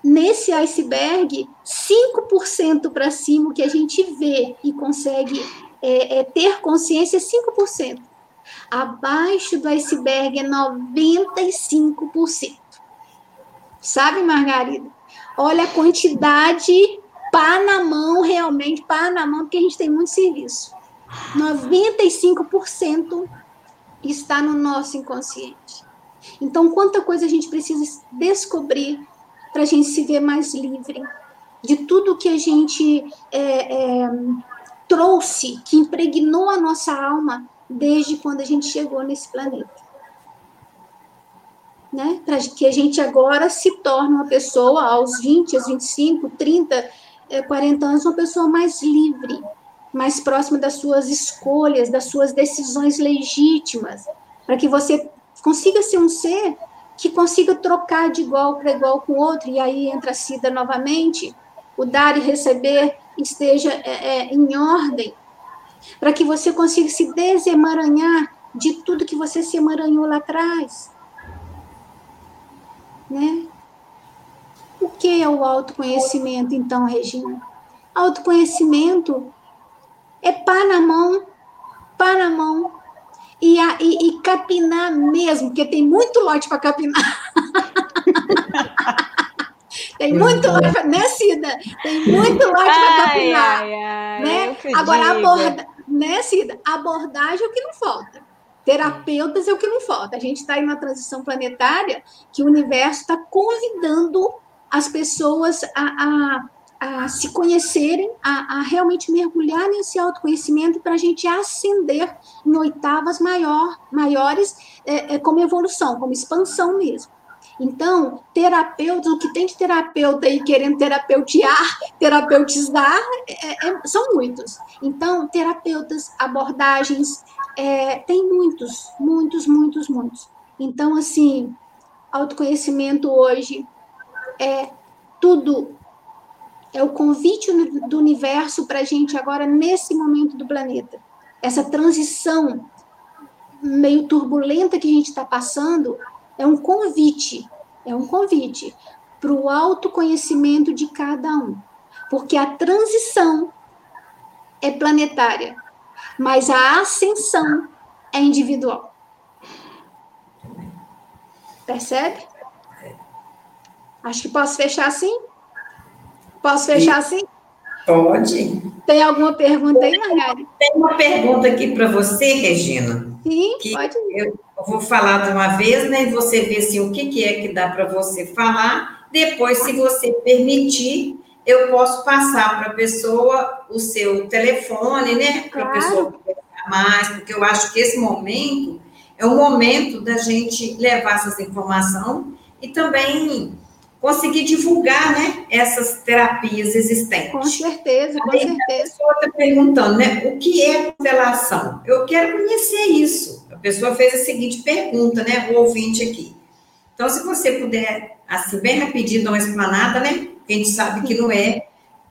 nesse iceberg, 5% para cima, o que a gente vê e consegue é, é, ter consciência é 5%. Abaixo do iceberg é 95%. Sabe, Margarida? Olha a quantidade pá na mão, realmente, pá na mão, porque a gente tem muito serviço. 95% está no nosso inconsciente. Então, quanta coisa a gente precisa descobrir para a gente se ver mais livre de tudo que a gente é, é, trouxe, que impregnou a nossa alma desde quando a gente chegou nesse planeta. Né? Para que a gente agora se torne uma pessoa, aos 20, aos 25, 30, 40 anos, uma pessoa mais livre, mais próxima das suas escolhas, das suas decisões legítimas, para que você consiga ser um ser que consiga trocar de igual para igual com outro, e aí entra a Cida novamente, o dar e receber esteja é, é, em ordem, para que você consiga se desemaranhar de tudo que você se emaranhou lá atrás. Né? O que é o autoconhecimento, então, Regina? Autoconhecimento é pá na mão, pá na mão, e, a, e, e capinar mesmo, porque tem muito lote para capinar. Tem muito lote, para né, Cida? Tem muito lote para capinar. Ai, ai, né? Agora, aborda, né, Cida? Abordagem é o que não falta. Terapeutas é o que não falta. A gente está em uma transição planetária que o universo está convidando as pessoas a, a a se conhecerem, a, a, realmente mergulhar nesse autoconhecimento para a gente ascender em oitavas maior, maiores, é, é, como evolução, como expansão mesmo. Então, terapeutas, o que tem de terapeuta aí querendo terapeutear, terapeutizar, é, é, são muitos. Então, terapeutas, abordagens, é, tem muitos, muitos, muitos, muitos. Então, assim, autoconhecimento hoje é tudo é o convite do universo para a gente agora, nesse momento do planeta. Essa transição meio turbulenta que a gente está passando é um convite, é um convite para o autoconhecimento de cada um. Porque a transição é planetária, mas a ascensão é individual. Percebe? Acho que posso fechar assim? Posso fechar assim? Pode. Tem alguma pergunta aí, Margarida? Tem uma pergunta aqui para você, Regina. Sim, pode. Eu vou falar de uma vez, né? E você vê assim, o que, que é que dá para você falar. Depois, se você permitir, eu posso passar para a pessoa o seu telefone, né? Para a claro. pessoa conversar mais, porque eu acho que esse momento é o momento da gente levar essas informações e também conseguir divulgar, né, essas terapias existentes. Com certeza, com Aí, certeza. A pessoa está perguntando, né, o que é constelação? Eu quero conhecer isso. A pessoa fez a seguinte pergunta, né, o ouvinte aqui. Então, se você puder, assim, bem rapidinho, dar uma explanada, né, a gente sabe que não é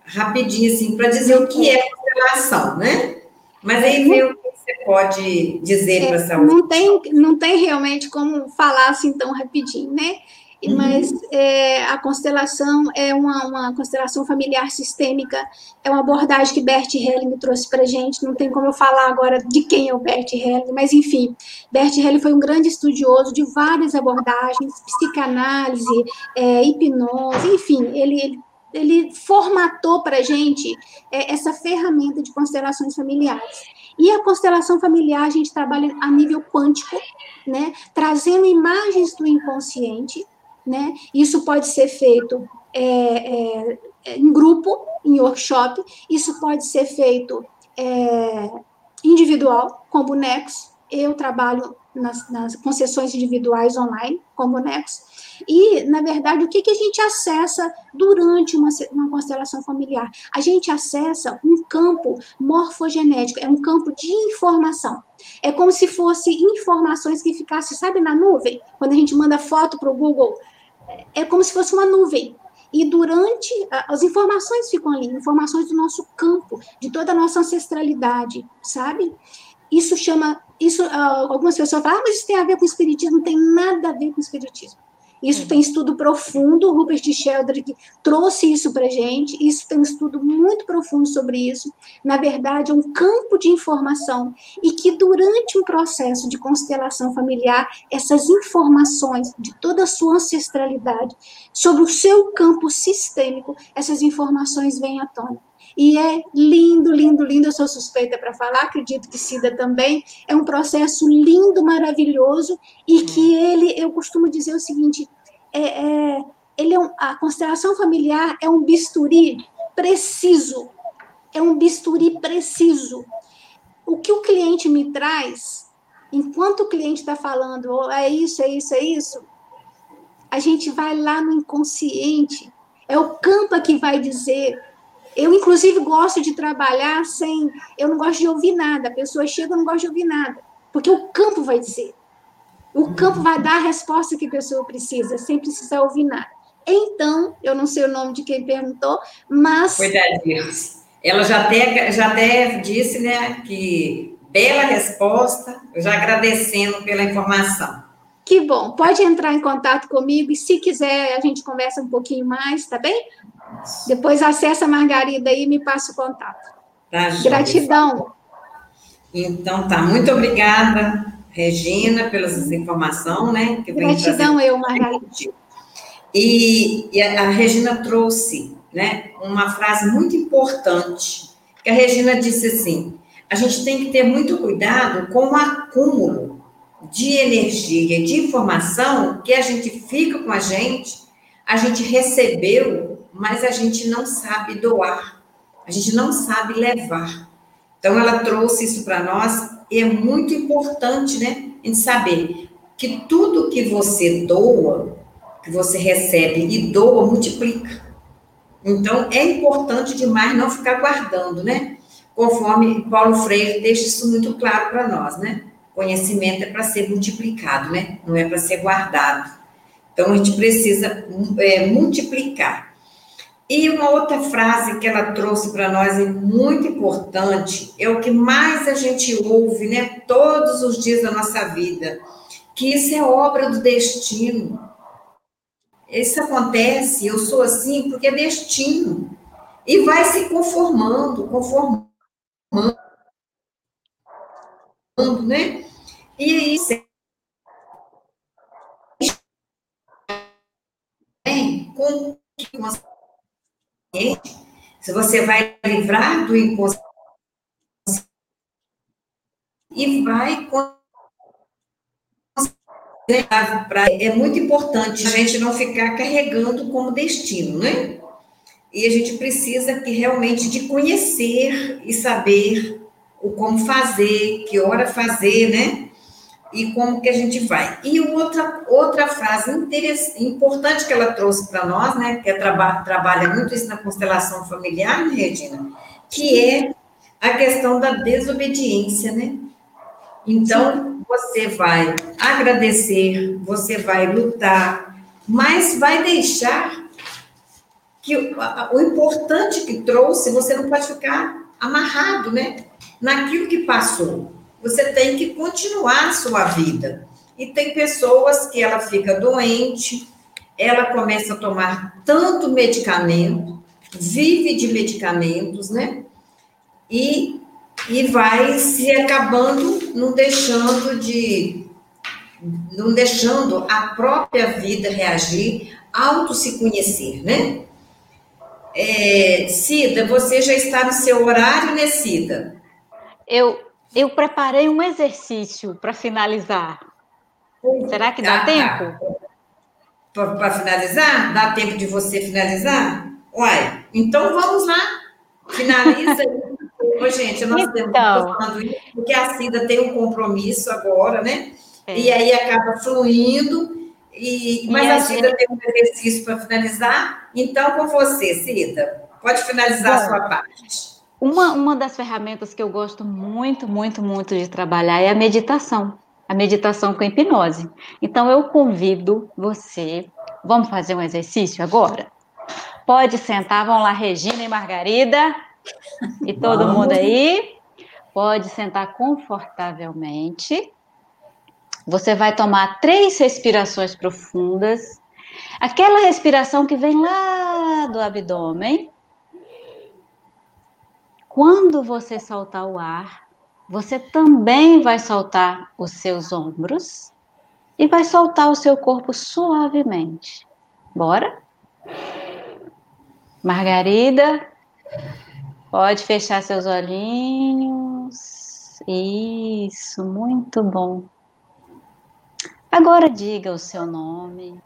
rapidinho, assim, para dizer o que é constelação, né? Mas aí vê o que você pode dizer é, para essa não tem Não tem realmente como falar assim tão rapidinho, né? Uhum. Mas é, a constelação é uma, uma, constelação familiar sistêmica, é uma abordagem que Bert Helling trouxe para gente. Não tem como eu falar agora de quem é o Bert Helling, mas enfim, Bert Helling foi um grande estudioso de várias abordagens, psicanálise, é, hipnose, enfim, ele, ele ele formatou para a gente é, essa ferramenta de constelações familiares. E a constelação familiar, a gente trabalha a nível quântico, né, trazendo imagens do inconsciente, né, isso pode ser feito é, é, em grupo, em workshop, isso pode ser feito é, individual, com bonecos, eu trabalho nas, nas concessões individuais online, com bonecos, e, na verdade, o que, que a gente acessa durante uma, uma constelação familiar? A gente acessa um campo morfogenético, é um campo de informação. É como se fosse informações que ficassem, sabe, na nuvem? Quando a gente manda foto para o Google, é como se fosse uma nuvem. E durante, as informações ficam ali, informações do nosso campo, de toda a nossa ancestralidade, sabe? Isso chama, isso, algumas pessoas falam, ah, mas isso tem a ver com o espiritismo, não tem nada a ver com o espiritismo. Isso tem estudo profundo, o Rupert Sheldrake trouxe isso para gente, isso tem um estudo muito profundo sobre isso. Na verdade, é um campo de informação e que durante um processo de constelação familiar, essas informações de toda a sua ancestralidade, sobre o seu campo sistêmico, essas informações vêm à tona. E é lindo, lindo, lindo. Eu sou suspeita para falar, acredito que Cida também. É um processo lindo, maravilhoso, e que ele, eu costumo dizer o seguinte: é, é, ele é um, a constelação familiar é um bisturi preciso. É um bisturi preciso. O que o cliente me traz, enquanto o cliente está falando, oh, é isso, é isso, é isso, a gente vai lá no inconsciente. É o campo que vai dizer eu, inclusive, gosto de trabalhar sem. Eu não gosto de ouvir nada. A pessoa chega, eu não gosto de ouvir nada. Porque o campo vai dizer. O campo vai dar a resposta que a pessoa precisa, sem precisar ouvir nada. Então, eu não sei o nome de quem perguntou, mas. Foi da Ela já até, já até disse, né, que bela resposta, já agradecendo pela informação. Que bom. Pode entrar em contato comigo e, se quiser, a gente conversa um pouquinho mais, tá bem? Depois acessa a Margarida aí e me passa o contato. Tá, Gratidão. Então, tá. Muito obrigada, Regina, pelas informações, né? Que Gratidão eu, Margarida. E, e a, a Regina trouxe, né, uma frase muito importante, que a Regina disse assim, a gente tem que ter muito cuidado com o acúmulo de energia, de informação que a gente fica com a gente, a gente recebeu mas a gente não sabe doar, a gente não sabe levar. Então, ela trouxe isso para nós é muito importante, né, a gente saber que tudo que você doa, que você recebe e doa, multiplica. Então, é importante demais não ficar guardando, né? Conforme Paulo Freire deixa isso muito claro para nós, né? Conhecimento é para ser multiplicado, né? Não é para ser guardado. Então, a gente precisa é, multiplicar. E uma outra frase que ela trouxe para nós é muito importante, é o que mais a gente ouve, né, todos os dias da nossa vida, que isso é obra do destino. Isso acontece, eu sou assim porque é destino. E vai se conformando, conformando, né? E isso com se você vai livrar do inconsciente e vai é muito importante a gente não ficar carregando como destino, né? E a gente precisa que realmente de conhecer e saber o como fazer, que hora fazer, né? E como que a gente vai. E outra, outra frase importante que ela trouxe para nós, né, que é traba trabalha muito isso na constelação familiar, né, Regina, que é a questão da desobediência, né? Então, você vai agradecer, você vai lutar, mas vai deixar que o, o importante que trouxe, você não pode ficar amarrado, né? Naquilo que passou você tem que continuar a sua vida. E tem pessoas que ela fica doente, ela começa a tomar tanto medicamento, vive de medicamentos, né? E, e vai se acabando, não deixando de. não deixando a própria vida reagir, auto se conhecer, né? É, Cida, você já está no seu horário, né, Cida? Eu, eu preparei um exercício para finalizar. Será que dá ah, tá. tempo? Tá. Para finalizar? Dá tempo de você finalizar? Uai, então vamos lá. Finaliza Ô, gente, nós então, temos falando isso porque a Cida tem um compromisso agora, né? É. E aí acaba fluindo e, mas a Cida gente... tem um exercício para finalizar. Então, com você, Cida, pode finalizar Bom, a sua parte. Uma, uma das ferramentas que eu gosto muito, muito, muito de trabalhar é a meditação. A meditação com hipnose. Então, eu convido você. Vamos fazer um exercício agora? Pode sentar, vão lá, Regina e Margarida. E todo Vamos. mundo aí. Pode sentar confortavelmente. Você vai tomar três respirações profundas. Aquela respiração que vem lá do abdômen. Quando você soltar o ar, você também vai soltar os seus ombros e vai soltar o seu corpo suavemente. Bora? Margarida, pode fechar seus olhinhos. Isso, muito bom. Agora diga o seu nome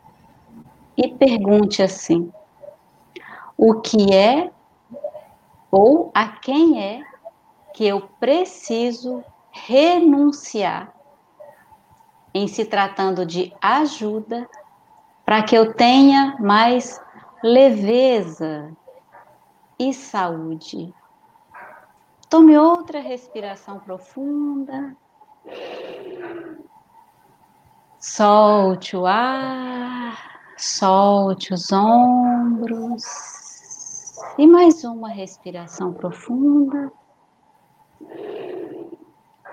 e pergunte assim: o que é ou a quem é que eu preciso renunciar em se tratando de ajuda para que eu tenha mais leveza e saúde. Tome outra respiração profunda. Solte o ar, solte os ombros. E mais uma respiração profunda.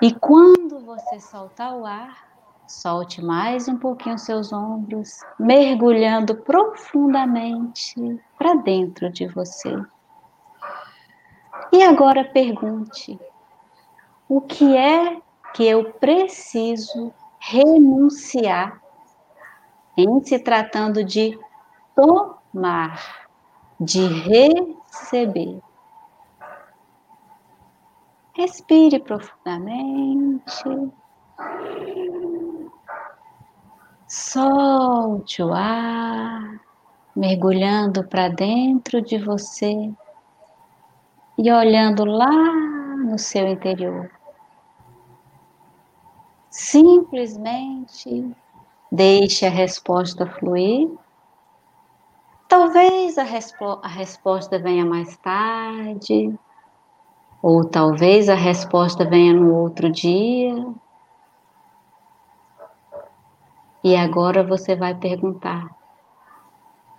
E quando você soltar o ar, solte mais um pouquinho seus ombros, mergulhando profundamente para dentro de você. E agora pergunte: o que é que eu preciso renunciar em se tratando de tomar, de receber. Respire profundamente. Solte o ar, mergulhando para dentro de você e olhando lá no seu interior. Simplesmente deixe a resposta fluir. Talvez a, respo a resposta venha mais tarde, ou talvez a resposta venha no outro dia. E agora você vai perguntar: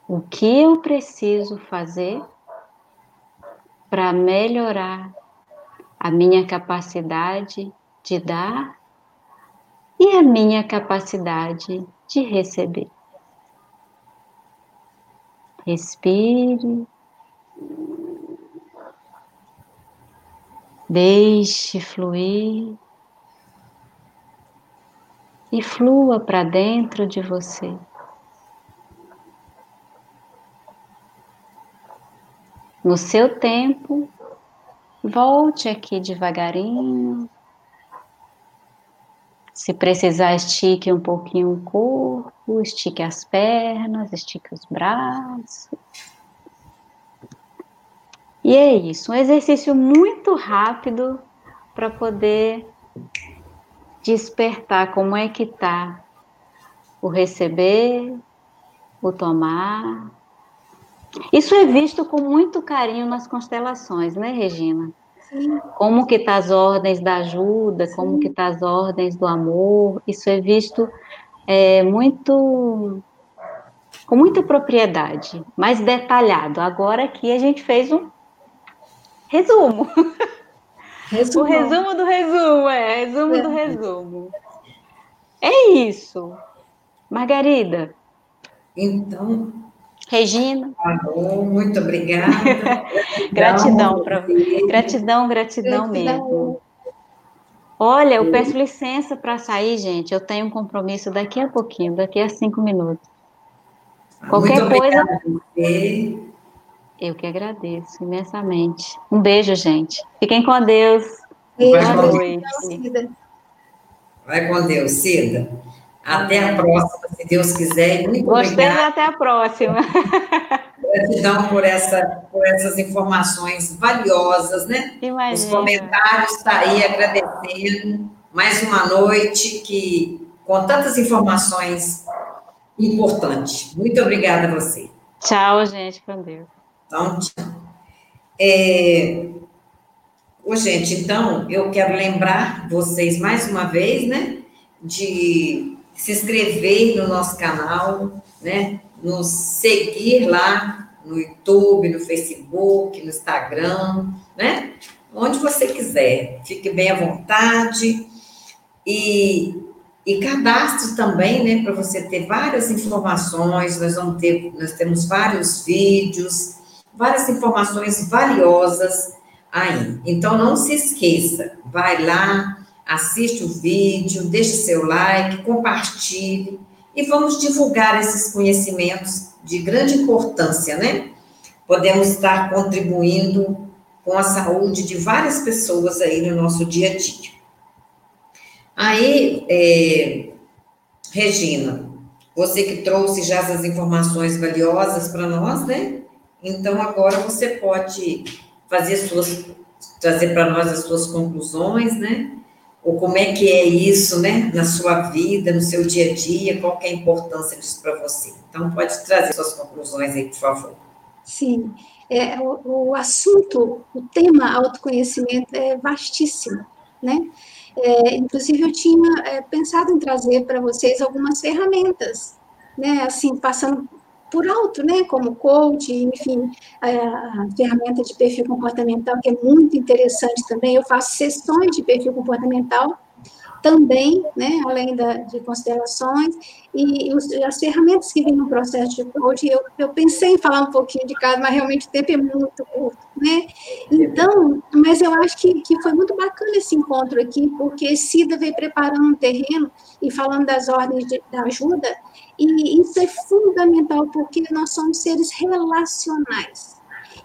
o que eu preciso fazer para melhorar a minha capacidade de dar e a minha capacidade de receber. Respire. Deixe fluir e flua para dentro de você. No seu tempo, volte aqui devagarinho, se precisar, estique um pouquinho o corpo, estique as pernas, estique os braços. E é isso, um exercício muito rápido para poder despertar como é que tá o receber, o tomar. Isso é visto com muito carinho nas constelações, né, Regina? Como que tá as ordens da ajuda, Sim. como que tá as ordens do amor, isso é visto é, muito com muita propriedade, mais detalhado. Agora aqui a gente fez um resumo. o resumo do resumo, é, resumo é. do resumo. É isso. Margarida, Então. Regina. Falou, muito obrigada. gratidão para Gratidão, gratidão mesmo. Olha, eu peço licença para sair, gente. Eu tenho um compromisso daqui a pouquinho, daqui a cinco minutos. Qualquer Muito coisa. Eu que agradeço imensamente. Um beijo, gente. Fiquem com Deus. Boa noite. Vai com Deus, Cida. Até a próxima, se Deus quiser. Muito Gostei até a próxima. Gratidão por, essa, por essas informações valiosas, né? Imagina. Os comentários está aí agradecendo. Mais uma noite que, com tantas informações importantes. Muito obrigada a você. Tchau, gente, com Deus. Então, tchau. É... Ô, gente, então, eu quero lembrar vocês mais uma vez, né, de se inscrever no nosso canal, né, nos seguir lá no YouTube, no Facebook, no Instagram, né? Onde você quiser. Fique bem à vontade. E, e cadastre também, né? Para você ter várias informações. Nós vamos ter, nós temos vários vídeos, várias informações valiosas aí. Então não se esqueça, vai lá, assiste o vídeo, deixe seu like, compartilhe e vamos divulgar esses conhecimentos de grande importância, né? Podemos estar contribuindo com a saúde de várias pessoas aí no nosso dia a dia. Aí, é, Regina, você que trouxe já essas informações valiosas para nós, né? Então agora você pode fazer suas, trazer para nós as suas conclusões, né? Ou como é que é isso, né, na sua vida, no seu dia a dia, qual é a importância disso para você. Então, pode trazer suas conclusões aí, por favor. Sim, é, o, o assunto, o tema autoconhecimento é vastíssimo, né? É, inclusive, eu tinha é, pensado em trazer para vocês algumas ferramentas, né, assim, passando por alto, né, como coach, enfim, a, a, ferramenta de perfil comportamental, que é muito interessante também. Eu faço sessões de perfil comportamental também, né, além da, de considerações, e, os, as ferramentas que vêm no processo de coach, eu, eu pensei em falar um pouquinho de cada, mas realmente o tempo é muito curto, né, então, mas eu acho que, que foi muito bacana esse encontro aqui, porque Cida veio preparando um terreno e falando das ordens de, da ajuda, e isso é fundamental porque nós somos seres relacionais.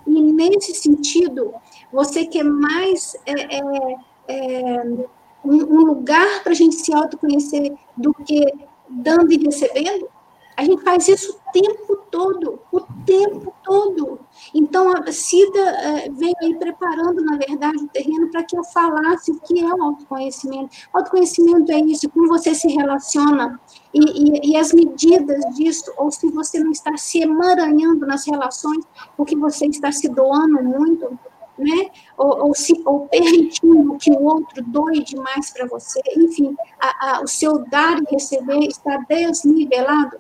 E nesse sentido, você quer mais é, é, é, um, um lugar para a gente se autoconhecer do que dando e recebendo? A gente faz isso o tempo todo, o tempo todo. Então, a Cida é, veio aí preparando, na verdade, o terreno para que eu falasse o que é o autoconhecimento. Autoconhecimento é isso, como você se relaciona e, e, e, as medidas disso, ou se você não está se emaranhando nas relações, porque você está se doando muito, né? Ou, ou, se, ou permitindo que o outro doe demais para você, enfim, a, a, o seu dar e receber está desnivelado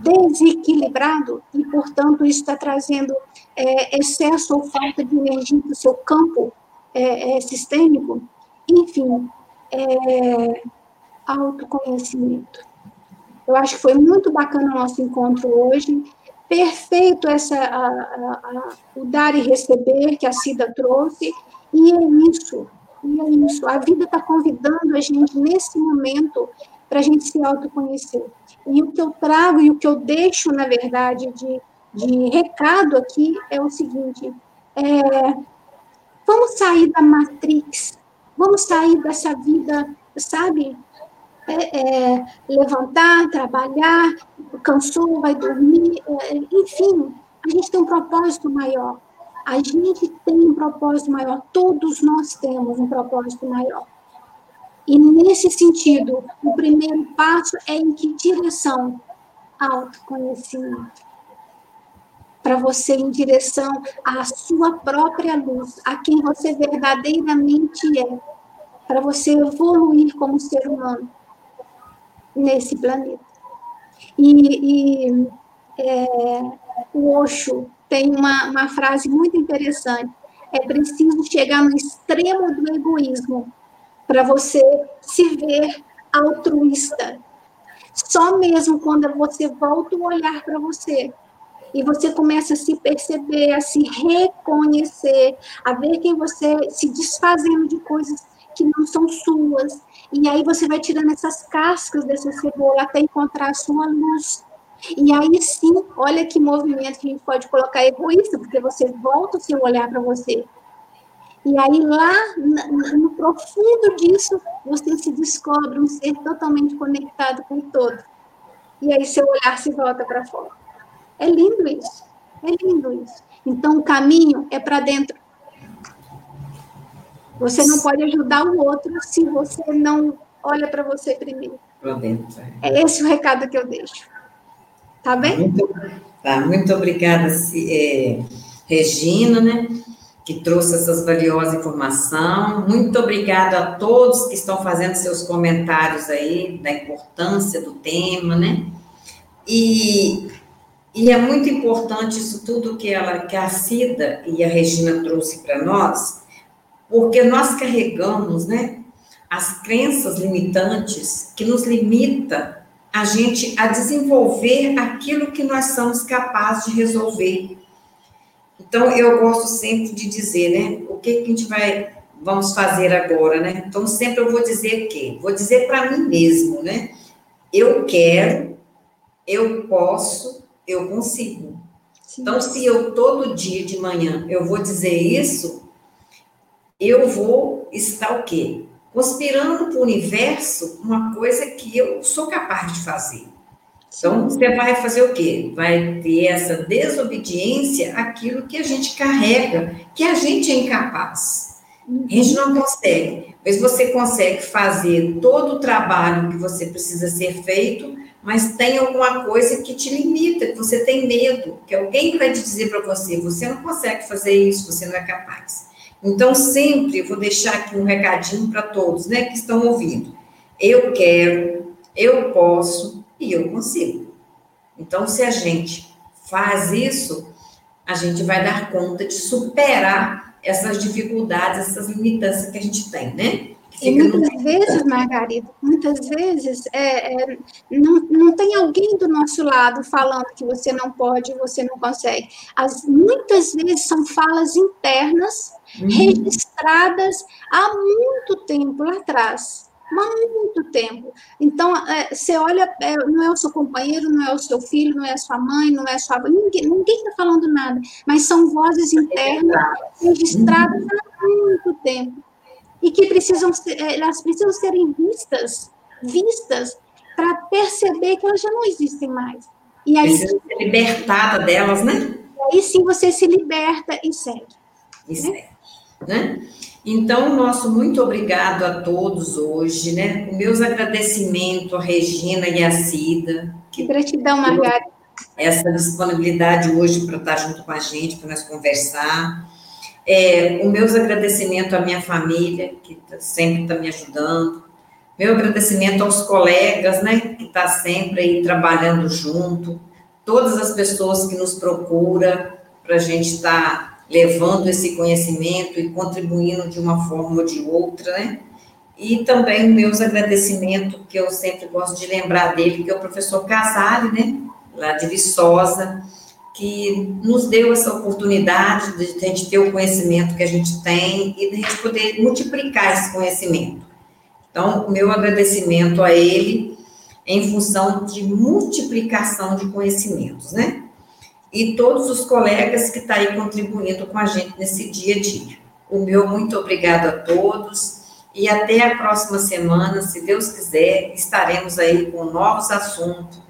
desequilibrado e, portanto, isso está trazendo é, excesso ou falta de energia para o seu campo é, é, sistêmico. Enfim, é, autoconhecimento. Eu acho que foi muito bacana o nosso encontro hoje. Perfeito essa, a, a, a, o dar e receber que a Cida trouxe. E é isso, e é isso. A vida está convidando a gente, nesse momento, para a gente se autoconhecer. E o que eu trago e o que eu deixo, na verdade, de, de recado aqui é o seguinte: é, vamos sair da Matrix, vamos sair dessa vida, sabe? É, é, levantar, trabalhar, cansou, vai dormir, é, enfim, a gente tem um propósito maior. A gente tem um propósito maior, todos nós temos um propósito maior. E nesse sentido, o primeiro passo é em que direção? Autoconhecimento. Para você em direção à sua própria luz, a quem você verdadeiramente é, para você evoluir como ser humano nesse planeta. E, e é, o Osho tem uma, uma frase muito interessante: é preciso chegar no extremo do egoísmo para você se ver altruísta. Só mesmo quando você volta o olhar para você e você começa a se perceber, a se reconhecer, a ver quem você se desfazendo de coisas que não são suas. E aí você vai tirando essas cascas dessa cebola até encontrar a sua luz. E aí sim, olha que movimento que a gente pode colocar egoísta, porque você volta o seu olhar para você. E aí lá no profundo disso, você se descobre um ser totalmente conectado com o todo. E aí seu olhar se volta para fora. É lindo isso. É lindo isso. Então o caminho é para dentro. Você não pode ajudar o outro se você não olha para você primeiro. Para dentro. É. é esse o recado que eu deixo. Tá bem? Muito, tá, muito obrigada, é, Regina, né? Que trouxe essas valiosas informações. Muito obrigada a todos que estão fazendo seus comentários aí da importância do tema, né? E, e é muito importante isso tudo que ela, que a Cida e a Regina trouxe para nós, porque nós carregamos, né? As crenças limitantes que nos limita a gente a desenvolver aquilo que nós somos capazes de resolver. Então, eu gosto sempre de dizer, né, o que, que a gente vai, vamos fazer agora, né? Então, sempre eu vou dizer o quê? Vou dizer para mim mesmo, né? Eu quero, eu posso, eu consigo. Sim. Então, se eu todo dia de manhã eu vou dizer isso, eu vou estar o quê? conspirando para o universo uma coisa que eu sou capaz de fazer. Então, você vai fazer o quê? Vai ter essa desobediência àquilo que a gente carrega, que a gente é incapaz. A gente não consegue. Mas você consegue fazer todo o trabalho que você precisa ser feito, mas tem alguma coisa que te limita, que você tem medo, que alguém vai te dizer para você, você não consegue fazer isso, você não é capaz. Então, sempre vou deixar aqui um recadinho para todos, né, que estão ouvindo. Eu quero, eu posso e eu consigo. Então, se a gente faz isso, a gente vai dar conta de superar essas dificuldades, essas limitâncias que a gente tem, né? E muitas vezes, Margarida, muitas vezes é, é, não, não tem alguém do nosso lado falando que você não pode, você não consegue. As, muitas vezes são falas internas uhum. registradas há muito tempo lá atrás. Há muito tempo. Então, é, você olha, é, não é o seu companheiro, não é o seu filho, não é a sua mãe, não é a sua. Ninguém está falando nada, mas são vozes internas registradas há muito tempo e que precisam ser, é, elas precisam serem vistas, vistas para perceber que elas já não existem mais. E aí Precisa ser libertada delas, né? Aí sim você se liberta e segue. E né? segue, né? Então, nosso muito obrigado a todos hoje, né? Meus agradecimentos a Regina e a Cida. Que gratidão, Margarida. Essa disponibilidade hoje para estar junto com a gente, para nós conversar. É, o meus agradecimentos à minha família, que tá, sempre está me ajudando. Meu agradecimento aos colegas, né, que está sempre aí trabalhando junto. Todas as pessoas que nos procuram para a gente estar tá levando esse conhecimento e contribuindo de uma forma ou de outra, né? E também meus agradecimentos, que eu sempre gosto de lembrar dele, que é o professor Casale, né, lá de Viçosa, que nos deu essa oportunidade de a gente ter o conhecimento que a gente tem e de a gente poder multiplicar esse conhecimento. Então, meu agradecimento a ele em função de multiplicação de conhecimentos, né? E todos os colegas que estão tá aí contribuindo com a gente nesse dia a dia. O meu muito obrigado a todos e até a próxima semana, se Deus quiser, estaremos aí com novos assuntos,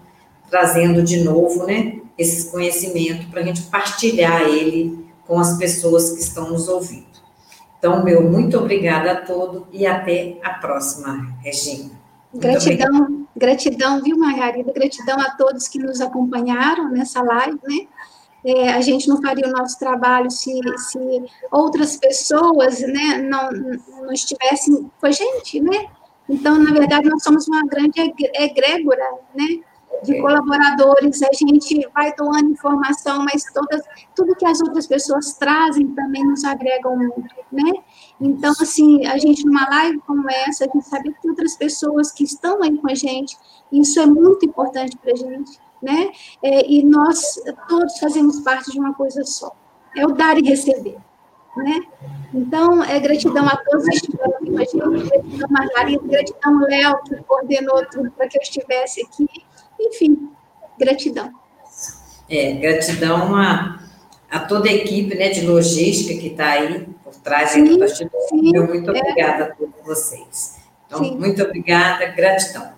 trazendo de novo, né? Esse conhecimento para a gente partilhar ele com as pessoas que estão nos ouvindo. Então, meu muito obrigada a todos e até a próxima, Regina. gratidão, gratidão, viu, Margarida? Gratidão a todos que nos acompanharam nessa live, né? É, a gente não faria o nosso trabalho se, se outras pessoas, né, não, não estivessem com a gente, né? Então, na verdade, nós somos uma grande egrégora, né? De colaboradores, a gente vai doando informação, mas todas, tudo que as outras pessoas trazem também nos agregam muito, né? Então, assim, a gente numa live como essa, a gente sabe que outras pessoas que estão aí com a gente, isso é muito importante para a gente, né? É, e nós todos fazemos parte de uma coisa só, é o dar e receber, né? Então, é gratidão a todos que estiveram aqui com a gente, gratidão a Margarida, gratidão Léo, que coordenou tudo para que eu estivesse aqui, enfim, gratidão. É, gratidão a, a toda a equipe né, de logística que está aí por trás sim, do Muito é. obrigada a todos vocês. Então, sim. muito obrigada, gratidão.